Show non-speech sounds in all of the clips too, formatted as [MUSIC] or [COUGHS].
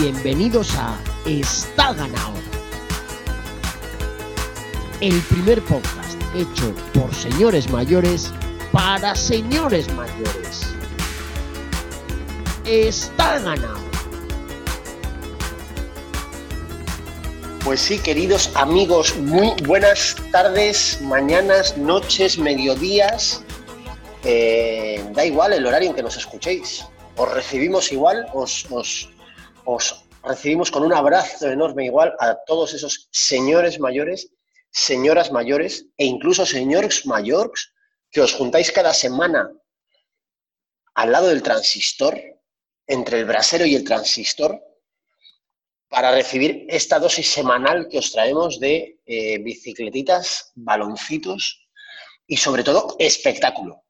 Bienvenidos a Está ganado. El primer podcast hecho por señores mayores para señores mayores. Está ganado. Pues sí, queridos amigos, muy buenas tardes, mañanas, noches, mediodías. Eh, da igual el horario en que nos escuchéis. Os recibimos igual, os, os, os recibimos con un abrazo enorme igual a todos esos señores mayores, señoras mayores e incluso señores mayores que os juntáis cada semana al lado del transistor, entre el brasero y el transistor, para recibir esta dosis semanal que os traemos de eh, bicicletitas, baloncitos y sobre todo espectáculo.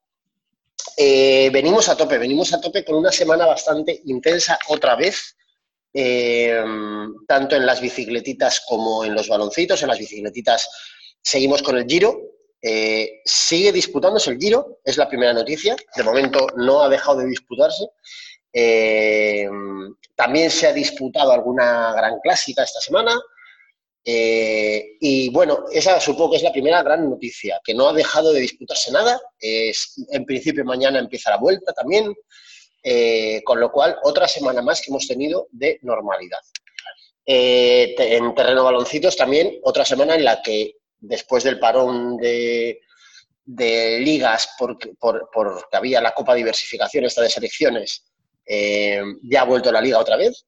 Eh, venimos a tope, venimos a tope con una semana bastante intensa otra vez, eh, tanto en las bicicletitas como en los baloncitos. En las bicicletitas seguimos con el Giro. Eh, sigue disputándose el Giro, es la primera noticia. De momento no ha dejado de disputarse. Eh, también se ha disputado alguna gran clásica esta semana. Eh, y bueno, esa supongo que es la primera gran noticia, que no ha dejado de disputarse nada. Es, en principio mañana empieza la vuelta también, eh, con lo cual otra semana más que hemos tenido de normalidad. Eh, en terreno baloncitos también otra semana en la que después del parón de, ligas porque, por- porque había la Copa Diversificación esta de selecciones, eh, ya ha vuelto la liga otra vez.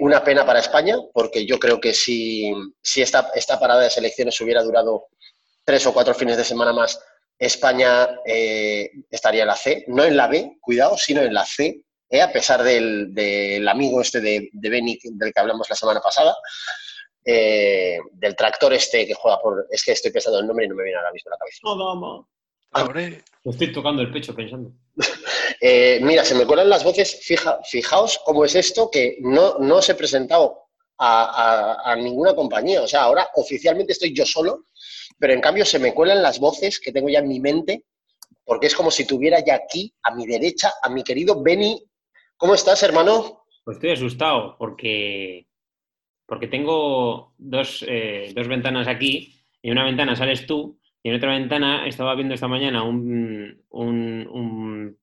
Una pena para España, porque yo creo que si, esta parada de selecciones hubiera durado tres o cuatro fines de semana más, España eh, estaría en la C, no en la B, cuidado, sino en la C, eh, a pesar del, del amigo este de, de Beni del que hablamos la semana pasada, eh, del tractor este que juega por... Es que estoy pensando el nombre y no me viene ahora mismo a la cabeza. Abre. Me estoy tocando el pecho pensando. [LAUGHS] Eh, mira, se me cuelan las voces. Fija, fijaos cómo es esto que no, no os he presentado a, ninguna compañía. O sea, ahora oficialmente estoy yo solo, pero en cambio se me cuelan las voces que tengo ya en mi mente, porque es como si tuviera ya aquí, a mi derecha, a mi querido Benny. ¿Cómo estás, hermano? Pues estoy asustado porque, porque tengo dos, eh, dos ventanas aquí. y En una ventana sales tú y en otra ventana estaba viendo esta mañana un, un,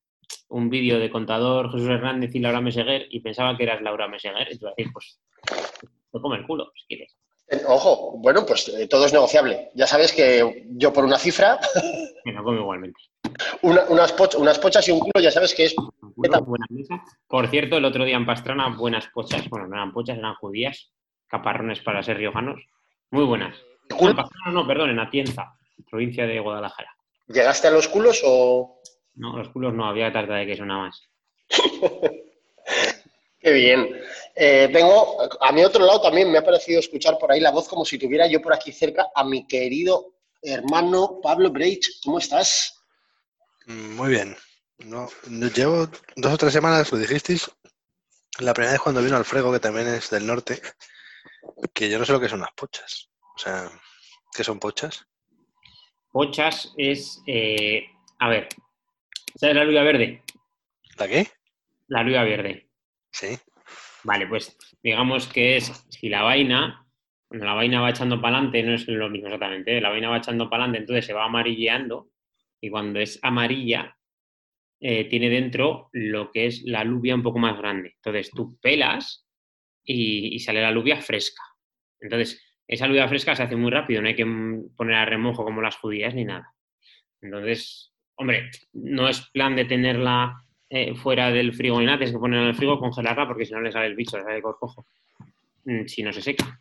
un vídeo de contador Jesús Hernández y Laura Meseguer y pensaba que eras Laura Meseguer. Y te iba a decir, pues, te come el culo si quieres. Eh, Ojo, bueno, pues eh, todo es negociable. Ya sabes que yo por una cifra, [LAUGHS] Me lo come igualmente. una- unas, poch- unas pochas y un culo, ya sabes que es buena mesa. Por cierto, el otro día en Pastrana, buenas pochas. Bueno, no eran pochas, eran judías. Caparrones para ser riojanos. Muy buenas. No, en Pastrana no, perdón, en Atienza, provincia de Guadalajara. ¿Llegaste a los culos o...? No, los culos no, había tarta de queso nada más. [LAUGHS] Qué bien. Eh, tengo, a mi otro lado también me ha parecido escuchar por ahí la voz como si tuviera yo por aquí cerca a mi querido hermano Pablo Breich. ¿Cómo estás? Mm, Muy bien. No, no- llevo dos o tres semanas, lo dijisteis, la primera vez cuando vino Alfredo, que también es del norte, que yo no sé lo que son las pochas. O sea, ¿qué son pochas? Pochas es, eh, a ver, ¿sabes la lluvia verde? ¿La qué? La lluvia verde. Sí. Vale, pues digamos que es si la vaina, cuando la vaina va echando para adelante, no es lo mismo exactamente, ¿eh? la vaina va echando para adelante, entonces se va amarilleando y cuando es amarilla eh, tiene dentro lo que es la alubia un poco más grande. Entonces tú pelas y, y sale la alubia fresca. Entonces esa alubia fresca se hace muy rápido, no hay que poner a remojo como las judías ni nada. Entonces, hombre, no es plan de tenerla eh, fuera del frigo ni nada, tienes que ponerla en el frigo, congelarla porque si no le sale el bicho, le sale el corcojo, mm, si no se seca.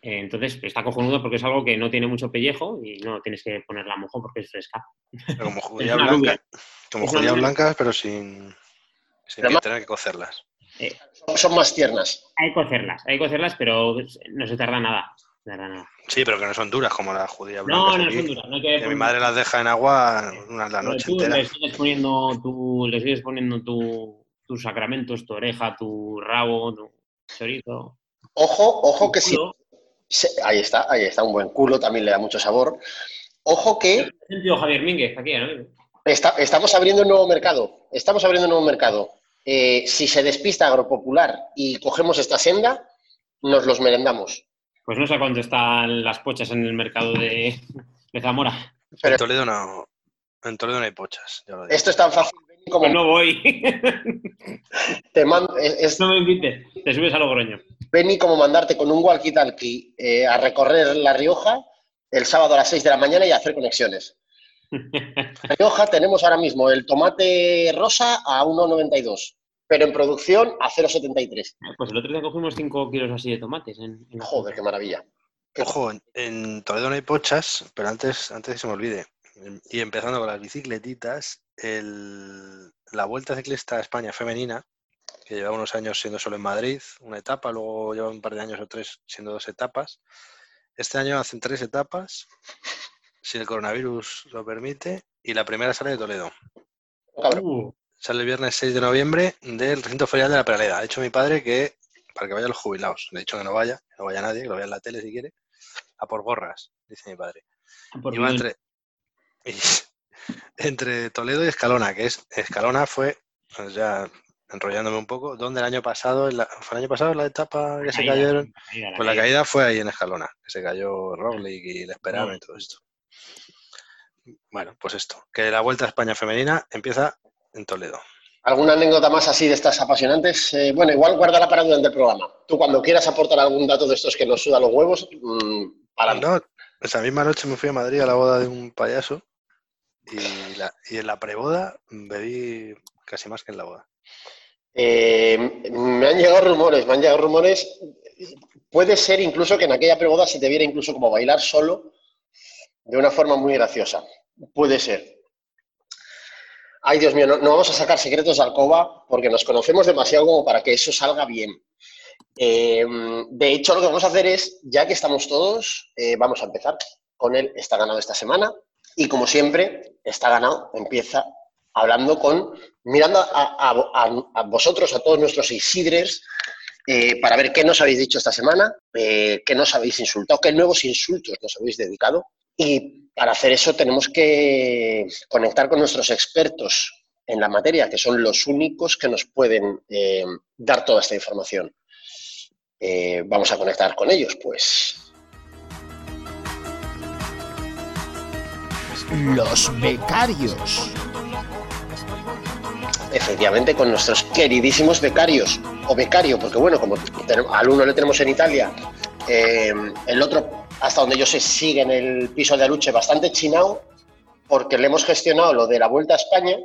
Eh, entonces está cojonudo porque es algo que no tiene mucho pellejo y no tienes que ponerla a mojo porque es fresca. Pero como [LAUGHS] judías una blancas, alubia. como blancas, pero sin, sin Pero que ma- tener que cocerlas. Son- Son más tiernas. Hay que cocerlas, hay que cocerlas, pero no se tarda nada. Sí, pero que no son duras como las judías No, no son duras. No hay que que mi madre las deja en agua una la noche tú entera. le sigues poniendo tu, le sigues poniendo tu, tus sacramentos, tu oreja, tu rabo, tu chorizo. Ojo, ojo que si... se- Ahí está, ahí está, un buen culo, también le da mucho sabor. Ojo que Javier Mínguez, aquí, ¿no? está- estamos abriendo un nuevo mercado. Estamos abriendo un nuevo mercado. eh, si se despista Agropopular y cogemos esta senda, nos los merendamos. Pues no sé cuánto están las pochas en el mercado de, de Zamora. Pero- En Toledo no. En Toledo no hay pochas. ya lo digo. Esto es tan fácil como Pues no voy. [LAUGHS] te mando, es, no me invites. Te subes a Logroño. Benny como mandarte con un walkie-talkie eh, a recorrer La Rioja el sábado a las 6 de la mañana y a hacer conexiones. En La [LAUGHS] Rioja tenemos ahora mismo el tomate rosa a 1,92, pero en producción a 0,73. Pues el otro día cogimos 5 kilos así de tomates. En, en- Joder, qué maravilla. Ojo, en, en Toledo no hay pochas, pero antes, antes que se me olvide. Y empezando con las bicicletitas, el- la Vuelta Ciclista a España femenina, que lleva unos años siendo solo en Madrid, una etapa, luego lleva un par de años o tres siendo dos etapas. Este año hacen tres etapas, si el coronavirus lo permite, y la primera sale de Toledo. Cabrón. Uh, Sale el viernes 6 de noviembre del recinto ferial de la Peraleda. Ha dicho mi padre que para que vayan los jubilados. Le he dicho que no vaya, que no vaya nadie, que lo vea en la tele si quiere. A por gorras, dice mi padre. por Y va entre, [LAUGHS] y- entre Toledo y Escalona, que es Escalona fue, pues ya enrollándome un poco, donde el año pasado, en la- fue el año pasado la etapa que se Caída, cayeron, caída, pues la caída. caída fue ahí en Escalona, que se cayó Roglic y el Esperame y todo esto. Bueno, pues esto, que la Vuelta a España femenina empieza en Toledo. ¿Alguna anécdota más así de estas apasionantes? Eh, bueno, igual guárdala para durante el programa. Tú cuando quieras aportar algún dato de estos que nos suda los huevos, mm, para No, esa misma noche me fui a Madrid a la boda de un payaso y, la- y en la preboda bebí casi más que en la boda. Eh, me han llegado rumores, me han llegado rumores. Puede ser incluso que en aquella preboda se te viera incluso como bailar solo de una forma muy graciosa. Puede ser. Ay, Dios mío, no, vamos a sacar secretos de alcoba porque nos conocemos demasiado como para que eso salga bien. Eh, de hecho, lo que vamos a hacer es, ya que estamos todos, eh, vamos a empezar con el Está ganado esta semana. Y como siempre, Está ganado empieza hablando con, mirando a vosotros, a todos nuestros Isidres, eh, para ver qué nos habéis dicho esta semana, eh, qué nos habéis insultado, qué nuevos insultos nos habéis dedicado. Y para hacer eso tenemos que conectar con nuestros expertos en la materia, que son los únicos que nos pueden eh, dar toda esta información. Eh, vamos a conectar con ellos, pues. Los becarios. Efectivamente, con nuestros queridísimos becarios, o becario, porque bueno, como al uno le tenemos en Italia, eh, el otro, hasta donde yo sé, sigue en el piso de Aluche bastante chinao, porque le hemos gestionado lo de la Vuelta a España.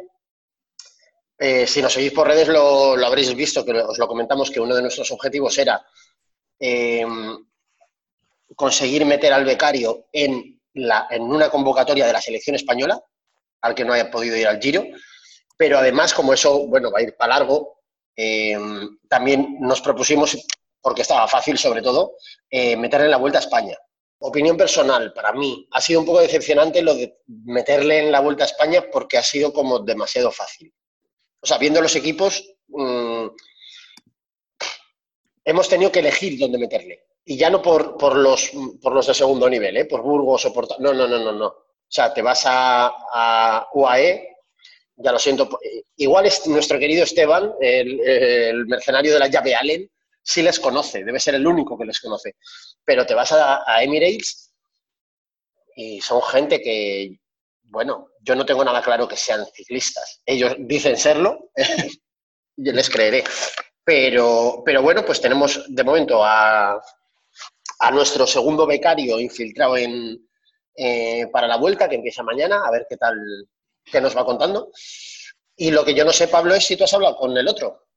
Eh, si nos seguís por redes lo, habréis visto, que os lo comentamos, que uno de nuestros objetivos era eh, conseguir meter al becario en, una convocatoria de la selección española, al que no haya podido ir al Giro pero además, como eso, bueno, va a ir para largo, eh, también nos propusimos, porque estaba fácil sobre todo, meterle en la Vuelta a España. Opinión personal, para mí, ha sido un poco decepcionante lo de meterle en la Vuelta a España porque ha sido como demasiado fácil. O sea, viendo los equipos, mm, hemos tenido que elegir dónde meterle. Y ya no por, por, los, por los de segundo nivel, ¿eh? por Burgos o por... No, no, no, no, no. O sea, te vas a, UAE, ya lo siento. Igual es nuestro querido Esteban, el, el mercenario de la llave Allen, sí les conoce, debe ser el único que les conoce. Pero te vas a, a Emirates y son gente que, bueno, yo no tengo nada claro que sean ciclistas. Ellos dicen serlo, [LAUGHS] yo les creeré. Pero, pero bueno, pues tenemos de momento a, a nuestro segundo becario infiltrado en, eh, para la vuelta, que empieza mañana, a ver qué tal, qué nos va contando. Y lo que yo no sé, Pablo, es si tú has hablado con el otro,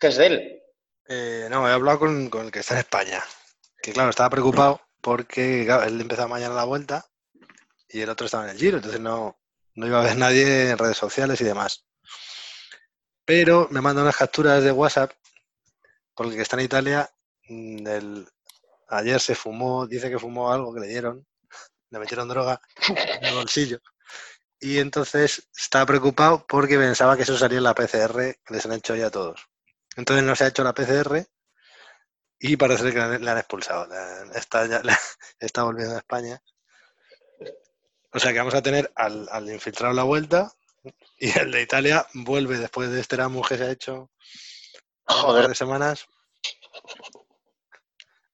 que es de él. Eh, no, he hablado con, el que está en España. Que claro, estaba preocupado porque claro, él empezaba mañana la vuelta y el otro estaba en el giro, entonces no, no iba a ver nadie en redes sociales y demás. Pero me manda unas capturas de WhatsApp con el que está en Italia. mm, ayer se fumó, dice que fumó algo que le dieron, le metieron droga en el bolsillo. Y entonces estaba preocupado porque pensaba que eso salía en la PCR que les han hecho ya a todos. Entonces no se ha hecho la PCR y parece que le han- expulsado. La- Está, ya- [LAUGHS] la- está volviendo a España. O sea que vamos a tener al, al infiltrado la vuelta, Y el de Italia vuelve después de este Eramus que se ha hecho Joder, de semanas.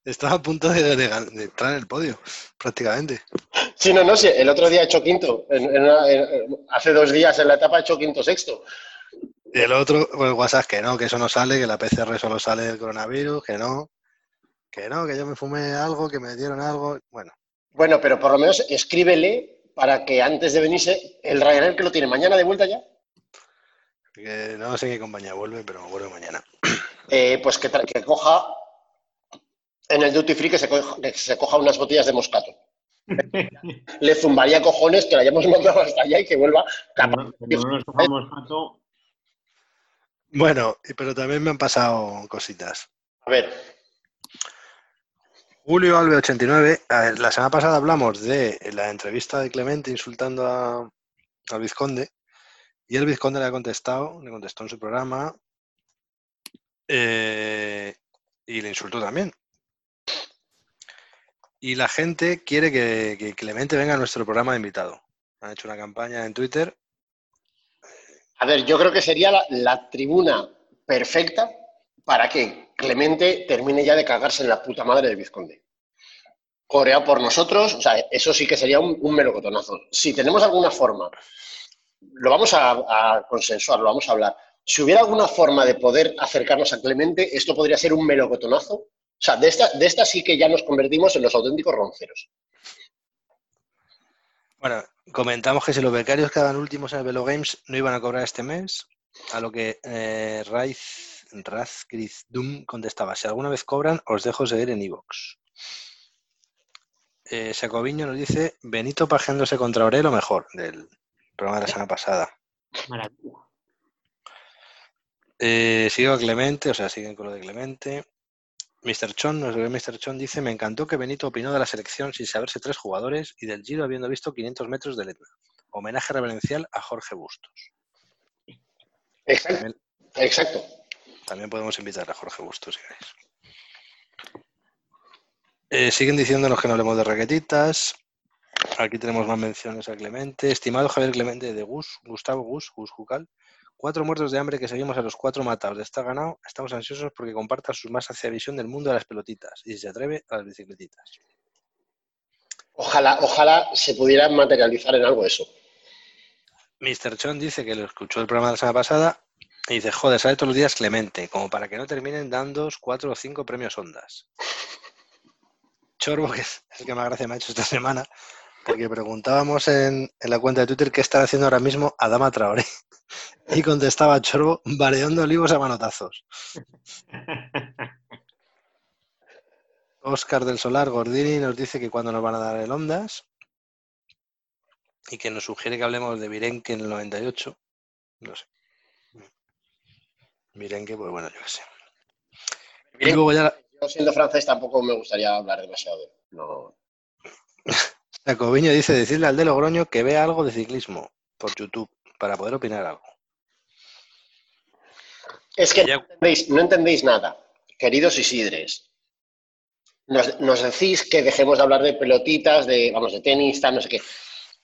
Estaba a punto de, de- de entrar en el podio, prácticamente. Sí, no, no, sí, el otro día he hecho quinto. En- en una- en- hace dos días en la etapa he hecho quinto sexto. Y el otro, pues el WhatsApp, que no, que eso no sale, que la PCR solo sale del coronavirus, que no, que no, que yo me fumé algo, que me dieron algo. Bueno, Bueno, pero por lo menos escríbele para que antes de venirse, el Ryanair que lo tiene mañana de vuelta ya, que no sé qué compañía vuelve, pero vuelve mañana. eh, pues que, que coja en el duty free que se, coja, que se coja unas botellas de moscato. [LAUGHS] Le zumbaría cojones que la hayamos mandado hasta allá y que vuelva capaz. Como no nos Bueno, pero también me han pasado cositas. A ver, Julio Alve 89, a ver, la semana pasada hablamos de la entrevista de Clemente insultando a- al vizconde y el vizconde le ha contestado, le contestó en su programa eh, y le insultó también. Y la gente quiere que, que Clemente venga a nuestro programa de invitado. Han hecho una campaña en Twitter. A ver, yo creo que sería la, tribuna perfecta para que Clemente termine ya de cagarse en la puta madre del vizconde. Coreado por nosotros, o sea, eso sí que sería un, un melocotonazo. Si tenemos alguna forma, lo vamos a, a consensuar, lo vamos a hablar. Si hubiera alguna forma de poder acercarnos a Clemente, esto podría ser un melocotonazo. O sea, de esta, de esta sí que ya nos convertimos en los auténticos ronceros. Bueno, comentamos que si los becarios quedaban últimos en el Velo Games no iban a cobrar este mes, a lo que eh, Raiz, Razgriz Doom contestaba, si alguna vez cobran, os dejo seguir en Evox. Eh, Sacoviño nos dice, Benito pajeándose contra Aurelo mejor, del programa de la semana pasada. maravilla. Eh, sigo a Clemente, o sea, siguen con lo de Clemente. Mr. Chon, nuestro gran Mr. Chon dice, me encantó que Benito opinó de la selección sin saberse tres jugadores y del Giro habiendo visto 500 metros de Letna. Homenaje reverencial a Jorge Bustos. Exacto. También, Exacto. también podemos invitar a Jorge Bustos si queréis. Eh, siguen diciéndonos que no hablemos de raquetitas. Aquí tenemos más menciones a Clemente. Estimado Javier Clemente de Gus, Gustavo Gus, Gus Jucal. Cuatro muertos de hambre que seguimos a los cuatro matados de esta ganado. Estamos ansiosos porque comparta su más hacia visión del mundo de las pelotitas y si se atreve a las bicicletitas. Ojalá, ojalá se pudiera materializar en algo eso. Mr. Chon dice que lo escuchó el programa de la semana pasada y dice, joder, sale todos los días Clemente, como para que no terminen dando cuatro o cinco premios ondas. [LAUGHS] Chorbo, que es el que más gracia me ha hecho esta semana, porque preguntábamos en, en la cuenta de Twitter qué está haciendo ahora mismo Adama Traoré. Y contestaba Chorbo, variando olivos a manotazos. [LAUGHS] Oscar del Solar Gordini nos dice que cuando nos van a dar el Ondas y que nos sugiere que hablemos de Virenque en el 98. No sé. Virenque, pues bueno, yo qué sé. Y luego ya la- Yo siendo francés tampoco me gustaría hablar demasiado. de- No. [LAUGHS] Jacobiño dice decirle al de Logroño que vea algo de ciclismo por YouTube para poder opinar algo. Es que Ya- no entendéis, no entendéis nada, queridos Isidres. Nos, nos decís que dejemos de hablar de pelotitas, de, vamos, de tenis, tal, no sé qué.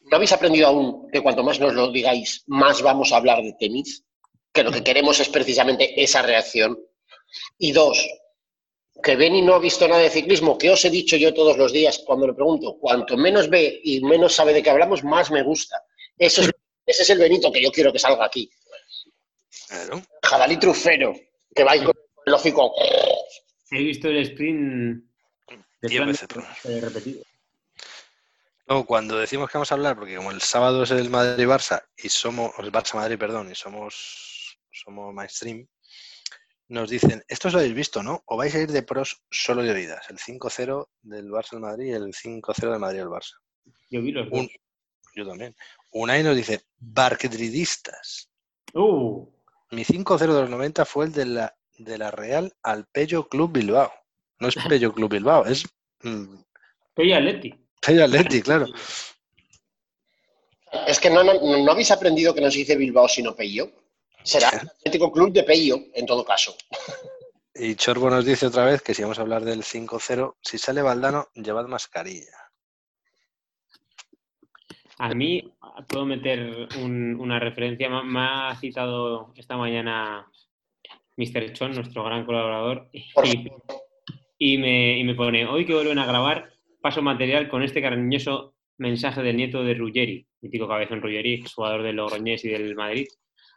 ¿No habéis aprendido aún que cuanto más nos lo digáis, más vamos a hablar de tenis? Que lo que queremos es precisamente esa reacción. Y dos, que Beni no ha visto nada de ciclismo, que os he dicho yo todos los días cuando le pregunto, cuanto menos ve y menos sabe de qué hablamos, más me gusta. Eso es, ese es el Benito que yo quiero que salga aquí. Claro. Jabalí trufero, que va con el hocico. He visto el sprint de Diez veces, pero- eh, repetido. Luego, cuando decimos que vamos a hablar, porque como el sábado es el Madrid-Barça y somos, el Barça-Madrid, perdón, y somos, somos mainstream, nos dicen, esto os lo habéis visto, ¿no? O vais a ir de pros solo de oídas, el 5-0 del Barça al Madrid y el 5-0 del Madrid al Barça. Yo vi los dos. Un- yo también. Unai nos dice, barquedridistas. Uh, Mi 5-0 de los 90 fue el de la, de la Real al Pello Club Bilbao. No es Pello Club Bilbao, es mm, Pello Atleti. Pello Atleti, claro. Es que no, no, no habéis aprendido que no se dice Bilbao sino Peyo. Será el Atlético Club de Peyo, en todo caso. Y Chorbo nos dice otra vez que si vamos a hablar del 5-0, si sale Valdano, llevad mascarilla. A mí puedo meter un- una referencia. Me, ha citado esta mañana Mr. Chon, nuestro gran colaborador, y me, y me pone, hoy que vuelven a grabar, paso material con este cariñoso mensaje del nieto de Ruggeri, mítico cabezón Ruggeri, jugador del Logroñés y del Madrid,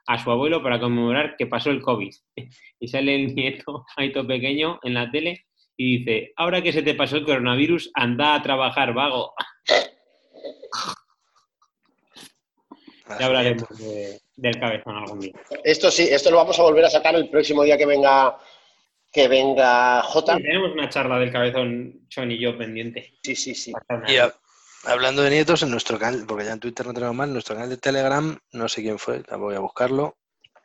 a su abuelo para conmemorar que pasó el COVID. [LAUGHS] Y sale el nieto, [LAUGHS] Aito pequeño, en la tele y dice, ahora que se te pasó el coronavirus, anda a trabajar, vago. [LAUGHS] Ya hablaremos de- del cabezón algún día. Esto sí, esto lo vamos a volver a sacar el próximo día que venga que venga J. Sí, tenemos una charla del cabezón Chon y yo pendiente. Sí, sí, sí. Y a- hablando de nietos, en nuestro canal, porque ya en Twitter no tenemos más, en nuestro canal de Telegram, no sé quién fue, tampoco voy a buscarlo,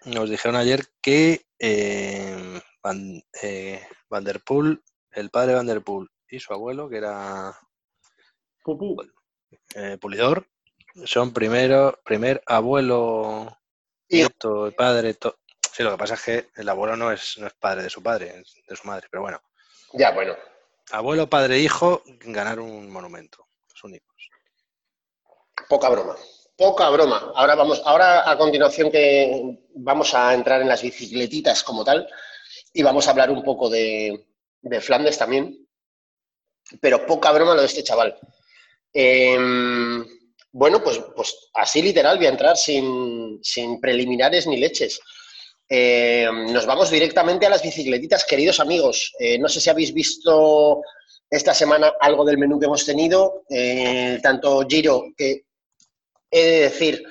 nos dijeron ayer que eh, Van, eh, Van der Poel, el padre Van der Poel y su abuelo, que era Pupú. eh, Pulidor, son primero, primer abuelo, nieto, y padre. to- Sí, lo que pasa es que el abuelo no es, no es padre de su padre, es de su madre, pero bueno. Ya, bueno. Abuelo, padre e hijo ganaron un monumento. Son hijos. Poca broma. Poca broma. Ahora vamos, ahora a continuación que vamos a entrar en las bicicletitas como tal y vamos a hablar un poco de, de Flandes también. Pero poca broma lo de este chaval. Em, bueno, pues, pues así literal voy a entrar sin, sin preliminares ni leches. Em, nos vamos directamente a las bicicletitas, queridos amigos. Eh, no sé si habéis visto esta semana algo del menú que hemos tenido, eh, tanto Giro, que he de decir,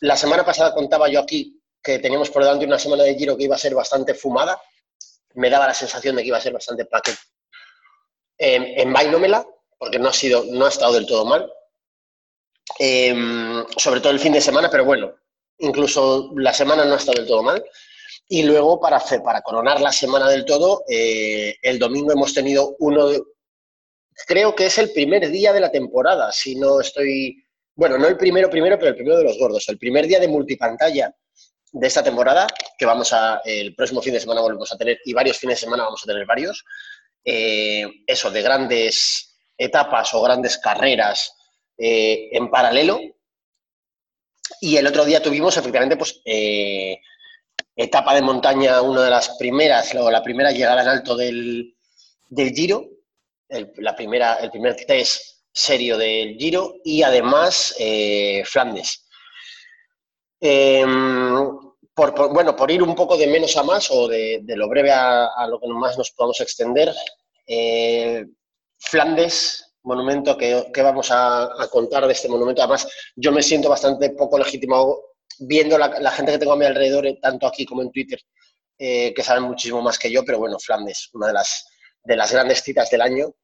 la semana pasada contaba yo aquí que teníamos por delante una semana de Giro que iba a ser bastante fumada, me daba la sensación de que iba a ser bastante paquete. Eh, en Bainómela, porque no ha, sido, no ha estado del todo mal, Eh, sobre todo el fin de semana, pero bueno, incluso la semana no ha estado del todo mal. Y luego, para, coronar la semana del todo, eh, el domingo hemos tenido uno de, creo que es el primer día de la temporada, si no estoy, bueno, no el primero primero, pero el primero de los gordos, el primer día de multipantalla de esta temporada, que vamos a, el próximo fin de semana volvemos a tener, y varios fines de semana vamos a tener varios, eh, eso, de grandes etapas o grandes carreras eh, en paralelo. Y el otro día tuvimos, efectivamente, pues, eh, etapa de montaña, una de las primeras, la primera llegada en alto del, del Giro, el, la primera, el primer test serio del Giro y además eh, Flandes. Em, por, bueno, por ir un poco de menos a más o de, de lo breve a, a lo que más nos podamos extender, eh, Flandes, monumento que, que vamos a, a contar de este monumento. Además, yo me siento bastante poco legitimado viendo la, la gente que tengo a mi alrededor, eh, tanto aquí como en Twitter, eh, que saben muchísimo más que yo, pero bueno, Flandes, una de las, de las grandes citas del año.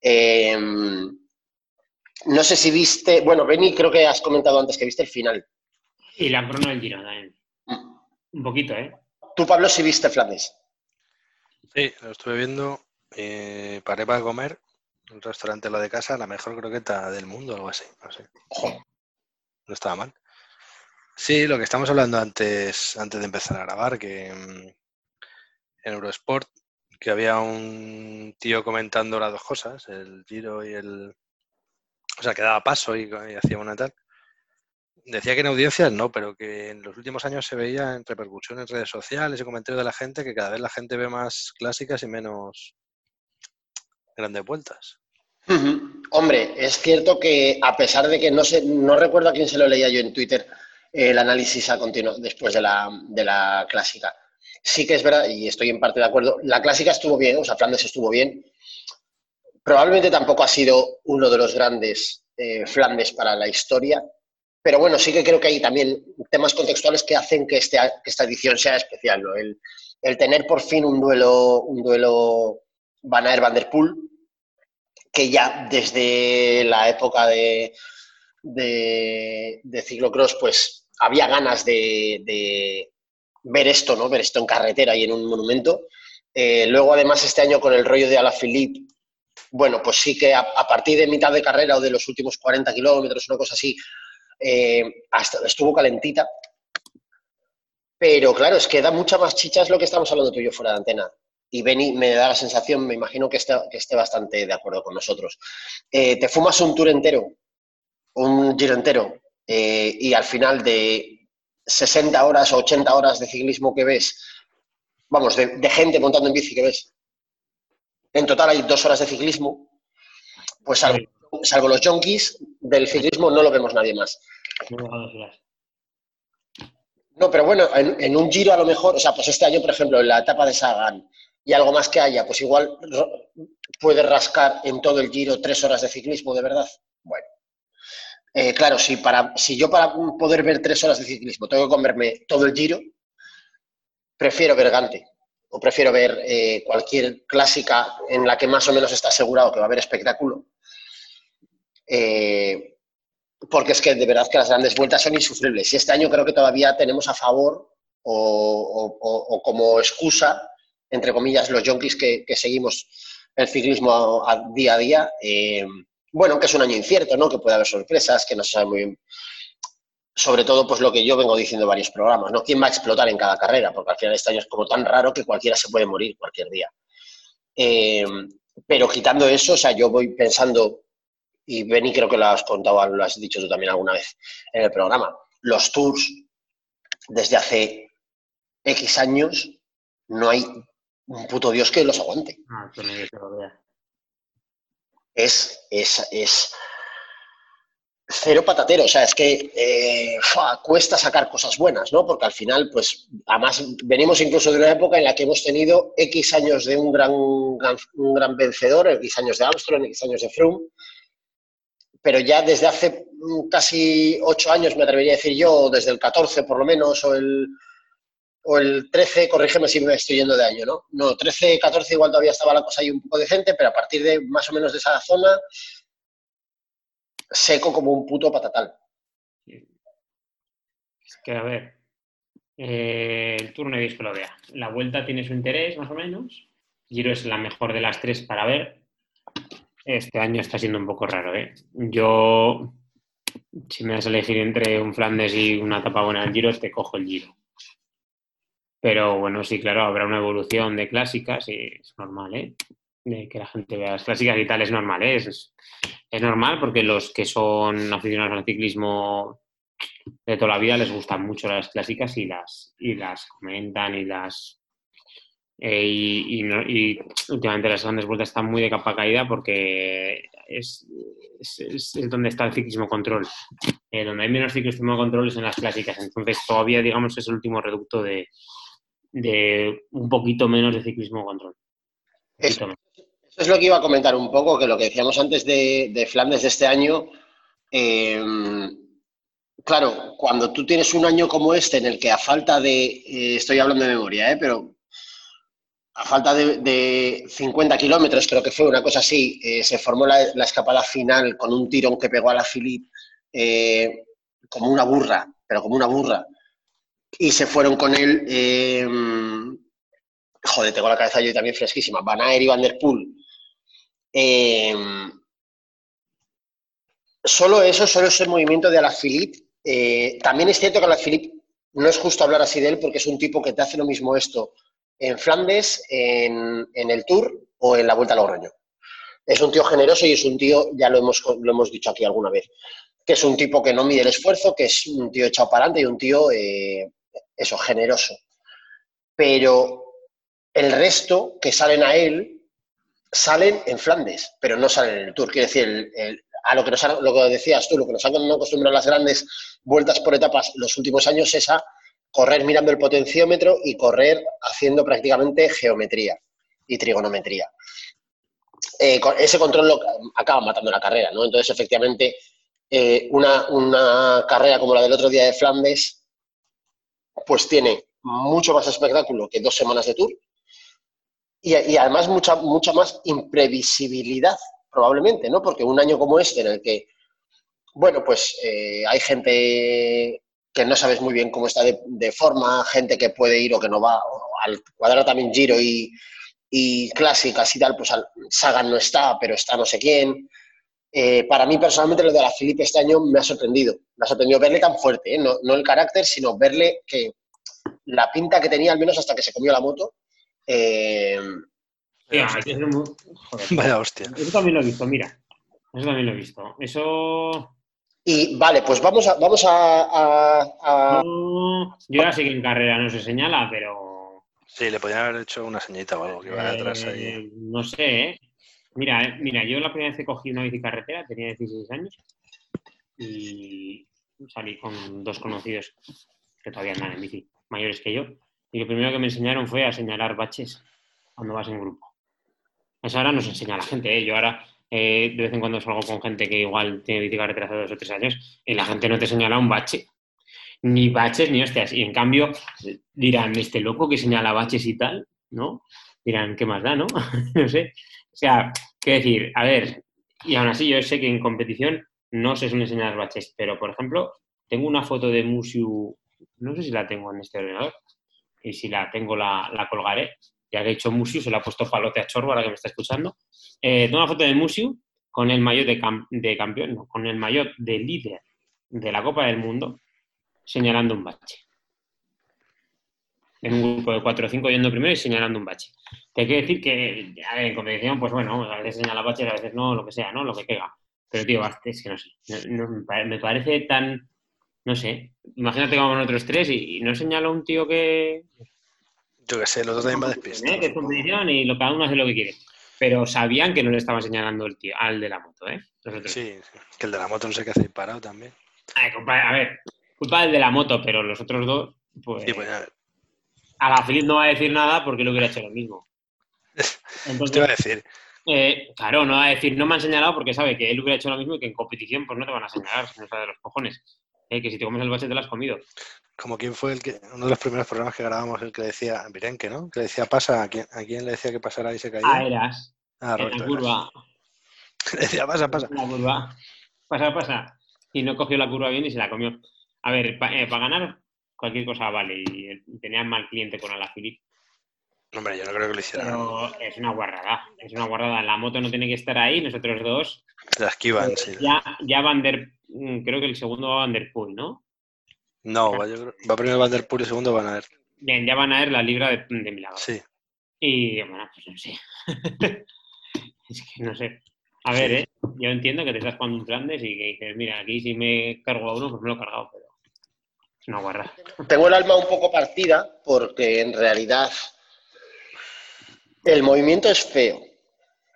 Eh, no sé si viste, bueno, Beni, creo que has comentado antes que viste el final. Y la crono del Giro también. Mm. Un poquito, ¿eh? Tú, Pablo, sí viste Flandes. Sí, lo estuve viendo. eh, paré para comer. Un restaurante lo de casa, la mejor croqueta del mundo, algo así. No sé. No estaba mal. Sí, lo que estamos hablando antes, antes de empezar a grabar, que mm, en Eurosport, que había un tío comentando las dos cosas, el giro y el. O sea, que daba paso y, hacía una tal. Decía que en audiencias no, pero que en los últimos años se veía en repercusión en redes sociales y comentarios de la gente que cada vez la gente ve más clásicas y menos grandes vueltas. Hombre, es cierto que a pesar de que no sé, no recuerdo a quién se lo leía yo en Twitter el análisis a continuo después de la, de la clásica. Sí que es verdad, y estoy en parte de acuerdo, la clásica estuvo bien, o sea, Flandes estuvo bien. Probablemente tampoco ha sido uno de los grandes eh, Flandes para la historia, pero bueno, sí que creo que hay también temas contextuales que hacen que, este, esta edición sea especial. El, tener por fin un duelo, un duelo Van Aert Van der que ya desde la época de, de, de ciclocross, pues había ganas de, ver esto, ¿no? Ver esto en carretera y en un monumento. Eh, luego, además, este año con el rollo de Alaphilippe, bueno, pues sí que a, partir de mitad de carrera o de los últimos 40 kilómetros, una cosa así, eh, hasta estuvo calentita. Pero claro, es que da mucha más chicha es lo que estamos hablando tú y yo fuera de antena y Benny me da la sensación, me imagino que esté, que esté bastante de acuerdo con nosotros. Eh, ¿Te fumas un tour entero un giro entero eh, y al final de 60 horas o 80 horas de ciclismo que ves, vamos, de, de gente montando en bici que ves, en total hay dos horas de ciclismo, pues salvo, salvo los junkies del ciclismo no lo vemos nadie más. No, pero bueno, en, en un giro a lo mejor, o sea, pues este año, por ejemplo, en la etapa de Sagan y algo más que haya, pues igual puede rascar en todo el giro tres horas de ciclismo, de verdad. Bueno. Eh, claro, si, para, si yo para poder ver tres horas de ciclismo tengo que comerme todo el giro, prefiero ver o prefiero ver eh, cualquier clásica en la que más o menos está asegurado que va a haber espectáculo. Eh, porque es que de verdad que las grandes vueltas son insufribles. Y este año creo que todavía tenemos a favor o, como excusa, entre comillas, los junkies que, seguimos el ciclismo día a día. Bueno, que es un año incierto, ¿no? Que puede haber sorpresas, que no se sabe muy bien. Sobre todo, pues lo que yo vengo diciendo en varios programas, ¿no? ¿Quién va a explotar en cada carrera? Porque al final este año es como tan raro que cualquiera se puede morir cualquier día. Eh, pero quitando eso, o sea, yo voy pensando, y Benny creo que lo has contado, lo has dicho tú también alguna vez en el programa, los tours desde hace X años no hay un puto Dios que los aguante. Ah. Es, es, es cero patatero. O sea, es que eh, cuesta sacar cosas buenas, ¿no? Porque al final, pues, además, venimos incluso de una época en la que hemos tenido X años de un gran, un gran vencedor, X años de Armstrong, X años de Froome, pero ya desde hace mm, casi ocho años, me atrevería a decir yo, desde el 14 por lo menos, o el, o el 13, corrígeme si me estoy yendo de año, ¿no? No, 13, 14 igual todavía estaba la cosa ahí un poco decente, pero a partir de más o menos de esa zona, seco como un puto patatal. Es que, a ver, eh, el Tour no he visto que lo vea. La vuelta tiene su interés, más o menos. Giro es la mejor de las tres para ver. Este año está siendo un poco raro, ¿eh? Yo, si me das a elegir entre un Flandes y una etapa buena del Giro, te cojo el Giro. Pero bueno, sí, claro, habrá una evolución de clásicas y es normal, ¿eh? De que la gente vea las clásicas y tal, es normal, ¿eh? Es, es normal porque los que son aficionados al ciclismo de toda la vida les gustan mucho las clásicas y las, y las comentan y las... eh, y, y no- y últimamente las grandes vueltas están muy de capa caída porque es, es- es- donde está el ciclismo control. Eh, donde hay menos ciclismo control es en las clásicas. Entonces todavía, digamos, es el último reducto de, de un poquito menos de ciclismo control. Eso es lo que iba a comentar un poco, que lo que decíamos antes de, de Flandes de este año, eh, claro, cuando tú tienes un año como este en el que a falta de, eh, estoy hablando de memoria, eh, pero a falta de, de 50 kilómetros, creo que fue una cosa así, eh, se formó la, la escapada final con un tirón que pegó a la Philippe eh, como una burra, pero como una burra, y se fueron con él, eh, joder, tengo la cabeza yo también fresquísima, Van Aert y Van Der Poel, eh, solo eso, solo ese movimiento de Alaphilippe. Eh, también es cierto que Alaphilippe no es justo hablar así de él porque es un tipo que te hace lo mismo esto en Flandes, en, en el Tour o en la Vuelta a Logroño. Es un tío generoso y es un tío, ya lo hemos, lo hemos dicho aquí alguna vez, que es un tipo que no mide el esfuerzo, que es un tío echado para adelante y un tío, eh, eso, generoso. Pero el resto que salen a él salen en Flandes, pero no salen en el Tour. Quiere decir, a lo que, nos que decías tú, lo que nos han acostumbrado las grandes vueltas por etapas los últimos años es a correr mirando el potenciómetro y correr haciendo prácticamente geometría y trigonometría. Eh, ese control lo acaba matando la carrera, ¿no? Entonces, efectivamente, eh, una, una carrera como la del otro día de Flandes, pues tiene mucho más espectáculo que dos semanas de Tour y, además mucha, mucha más imprevisibilidad, probablemente, ¿no? Porque un año como este, en el que, bueno, pues eh, hay gente que no sabes muy bien cómo está de, forma, gente que puede ir o que no va, al cuadrado también Giro y, y clásicas y tal, pues al, Sagan no está, pero está no sé quién. Eh, para mí, personalmente, lo de la Felipe este año me ha sorprendido. Me ha sorprendido verle tan fuerte, ¿eh? no, no el carácter, sino verle que la pinta que tenía, al menos hasta que se comió la moto, eh, Tía, hay que ser muy- joder. Vaya hostia. Eso también lo he visto, mira. Eso también lo he visto. Eso. Y vale, pues vamos a, vamos a, a- a- No, yo ya sé que en carrera no se señala, pero. Sí, le podían haber hecho una señita o algo que vaya atrás ahí. no sé, ¿eh? Mira, eh, mira, yo la primera vez que cogí una bicicarretera tenía 16 años y salí con dos conocidos que todavía andan en bici, mayores que yo. Y lo primero que me enseñaron fue a señalar baches cuando vas en grupo. Eso ahora nos enseña la gente, ¿eh? Yo ahora eh, de vez en cuando salgo con gente que igual tiene bicicarretera hace dos o tres años y la gente no te señala un bache. Ni baches ni hostias. Y en cambio dirán, este loco que señala baches y tal, ¿no? Dirán, ¿qué más da, no? [LAUGHS] no sé. O sea, qué decir, a ver, y aún así yo sé que en competición no se suelen enseñar baches, pero por ejemplo, tengo una foto de Musiu, no sé si la tengo en este ordenador, y si la tengo la, colgaré, ya que he hecho Musiu, se la ha puesto palote a Chorbo ahora que me está escuchando. Eh, tengo una foto de Musiu con el maillot de, cam- de campeón, no, con el maillot de líder de la Copa del Mundo, señalando un bache. En un grupo de 4 o 5 yendo primero y señalando un bache. Te quiero decir que a ver, en competición, pues bueno, a veces señala baches, a veces no, lo que sea, ¿no? Lo que caiga. Pero, tío, es que no sé. no- no, me pare- me parece tan. No sé. Imagínate que vamos nosotros tres y, y no señala un tío que. Yo qué sé, el otro también va ¿eh? despistado. que es competición y lo, cada uno hace lo que quiere. Pero sabían que no le estaban señalando el tío, al de la moto, ¿eh? Los otros. Sí, que el de la moto no sé qué hace ahí parado también. Ay, compadre, a ver, culpa del de la moto, pero los otros dos, pues. Sí, pues a ver, A la Philip no va a decir nada porque él hubiera hecho lo mismo. [LAUGHS] pues te iba a Entonces, decir, eh, claro, no va a decir, no me han señalado porque sabe que él hubiera hecho lo mismo y que en competición pues no te van a señalar, no sabe de los cojones. Eh, que si te comes el bache te lo has comido. como quién fue el que, uno de los primeros programas que grabamos, el que decía, Virenque, ¿no? Que le decía pasa, ¿a quién, a quién le decía que pasara y se caía? Ah, eras, Ah, en la Eras. curva, [LAUGHS] Le decía, pasa, pasa. la curva, pasa, pasa. Y no cogió la curva bien y se la comió. A ver, para ganar cualquier cosa vale y eh, tenía mal cliente con Alaphilippe, Hombre, yo no creo que lo hiciera. pero es una guarrada, es una guarrada. La moto no tiene que estar ahí, nosotros dos la esquivan, sí. Ya, ya Van der, mm, creo que el segundo va Van der Poel, ¿no? No, va, yo va primero Van der Poel y segundo Van Aert. Bien, ya van a ver la libra de, de Milagro. Sí. Y bueno, pues no sé. [LAUGHS] es que no sé. A ver, ¿eh? yo entiendo que te estás jugando un Flandes y que dices, mira, aquí si me cargo a uno, pues me lo he cargado, pero una guarra. tengo el alma un poco partida porque en realidad el movimiento es feo.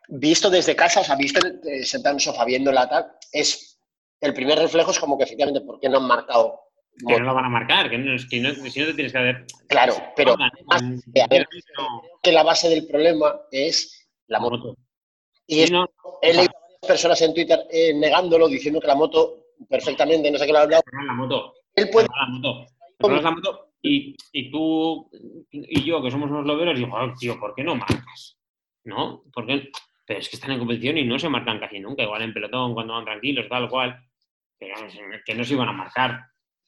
Visto desde casa, o sea, visto eh, sentado en el sofá viendo la tal, es el primer reflejo es como que efectivamente, ¿por qué no han marcado? Que no lo van a marcar, que, no, es que no- si no te tienes que hacer... Claro, pero Pongan, más a ver, no, que la base del problema es la moto. Y es- he leído a varias personas en Twitter eh, negándolo, diciendo que la moto perfectamente, no sé qué lo ha hablado. la moto. Él puede, la moto. Te pones la moto y, y tú y yo, que somos unos loberos, digo, "Ah, tío, ¿por qué no marcas? ¿No? ¿Por qué? Pero es que están en competición y no se marcan casi nunca, igual en pelotón, cuando van tranquilos, tal cual. Pero que no se iban a marcar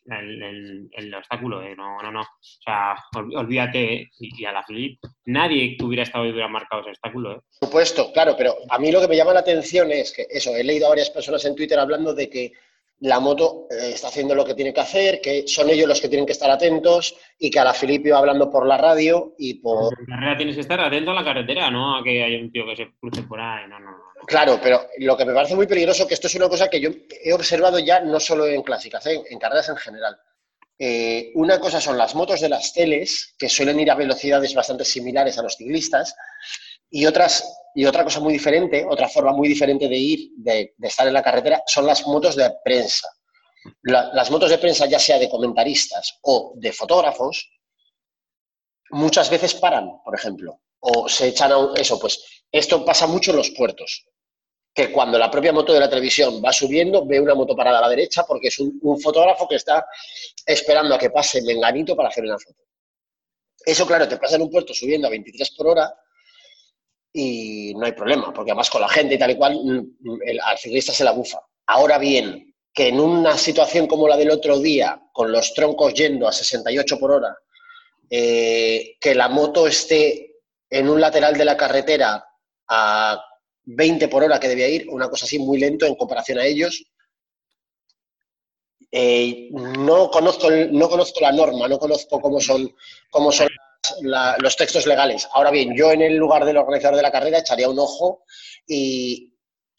el, el- el obstáculo, ¿eh? No, no, no. O sea, ol- olvídate, y, y a la Filip, nadie que hubiera estado y hubiera marcado ese obstáculo, ¿eh? por supuesto, claro, pero a mí lo que me llama la atención es que eso, he leído a varias personas en Twitter hablando de que la moto eh, está haciendo lo que tiene que hacer, que son ellos los que tienen que estar atentos y que a la Filipe iba hablando por la radio y por... En carrera tienes que estar atento a la carretera, no a que haya un tío que se cruce por ahí, no, no, no. no. Claro, pero lo que me parece muy peligroso, que esto es una cosa que yo he observado ya no solo en clásicas, ¿eh? en carreras en general. Eh, una cosa son las motos de las teles, que suelen ir a velocidades bastante similares a los ciclistas, y, otras, y otra cosa muy diferente, otra forma muy diferente de ir, de, estar en la carretera, son las motos de prensa. La- las motos de prensa, ya sea de comentaristas o de fotógrafos, muchas veces paran, por ejemplo, o se echan a un- eso, pues esto pasa mucho en los puertos que cuando la propia moto de la televisión va subiendo, ve una moto parada a la derecha porque es un, fotógrafo que está esperando a que pase Menganito para hacer una foto. Eso, claro, te pasa en un puerto subiendo a 23 por hora y no hay problema, porque además con la gente y tal y cual, mm, el- al ciclista se la bufa. Ahora bien, que en una situación como la del otro día, con los troncos yendo a 68 por hora, eh, que la moto esté en un lateral de la carretera a 20 por hora que debía ir, una cosa así muy lento en comparación a ellos. Eh, no, conozco no conozco la norma, no conozco cómo son, cómo son la- los textos legales. Ahora bien, yo en el lugar del organizador de la carrera echaría un ojo y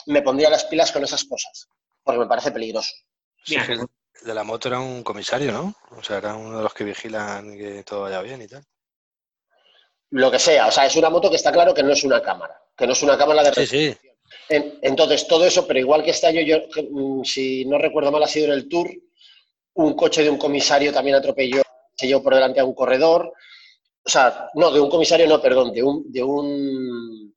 me pondría las pilas con esas cosas, porque me parece peligroso. Sí, de la moto era un comisario, ¿no? O sea, era uno de los que vigilan que todo vaya bien y tal. Lo que sea, o sea, es una moto que está claro que no es una cámara, que no es una cámara de Sí, sí. En- Entonces, todo eso, pero igual que este año, yo, mm, si no recuerdo mal, ha sido en el Tour, un coche de un comisario también atropelló, se llevó por delante a un corredor. O sea, no, de un comisario no, perdón, de un, de un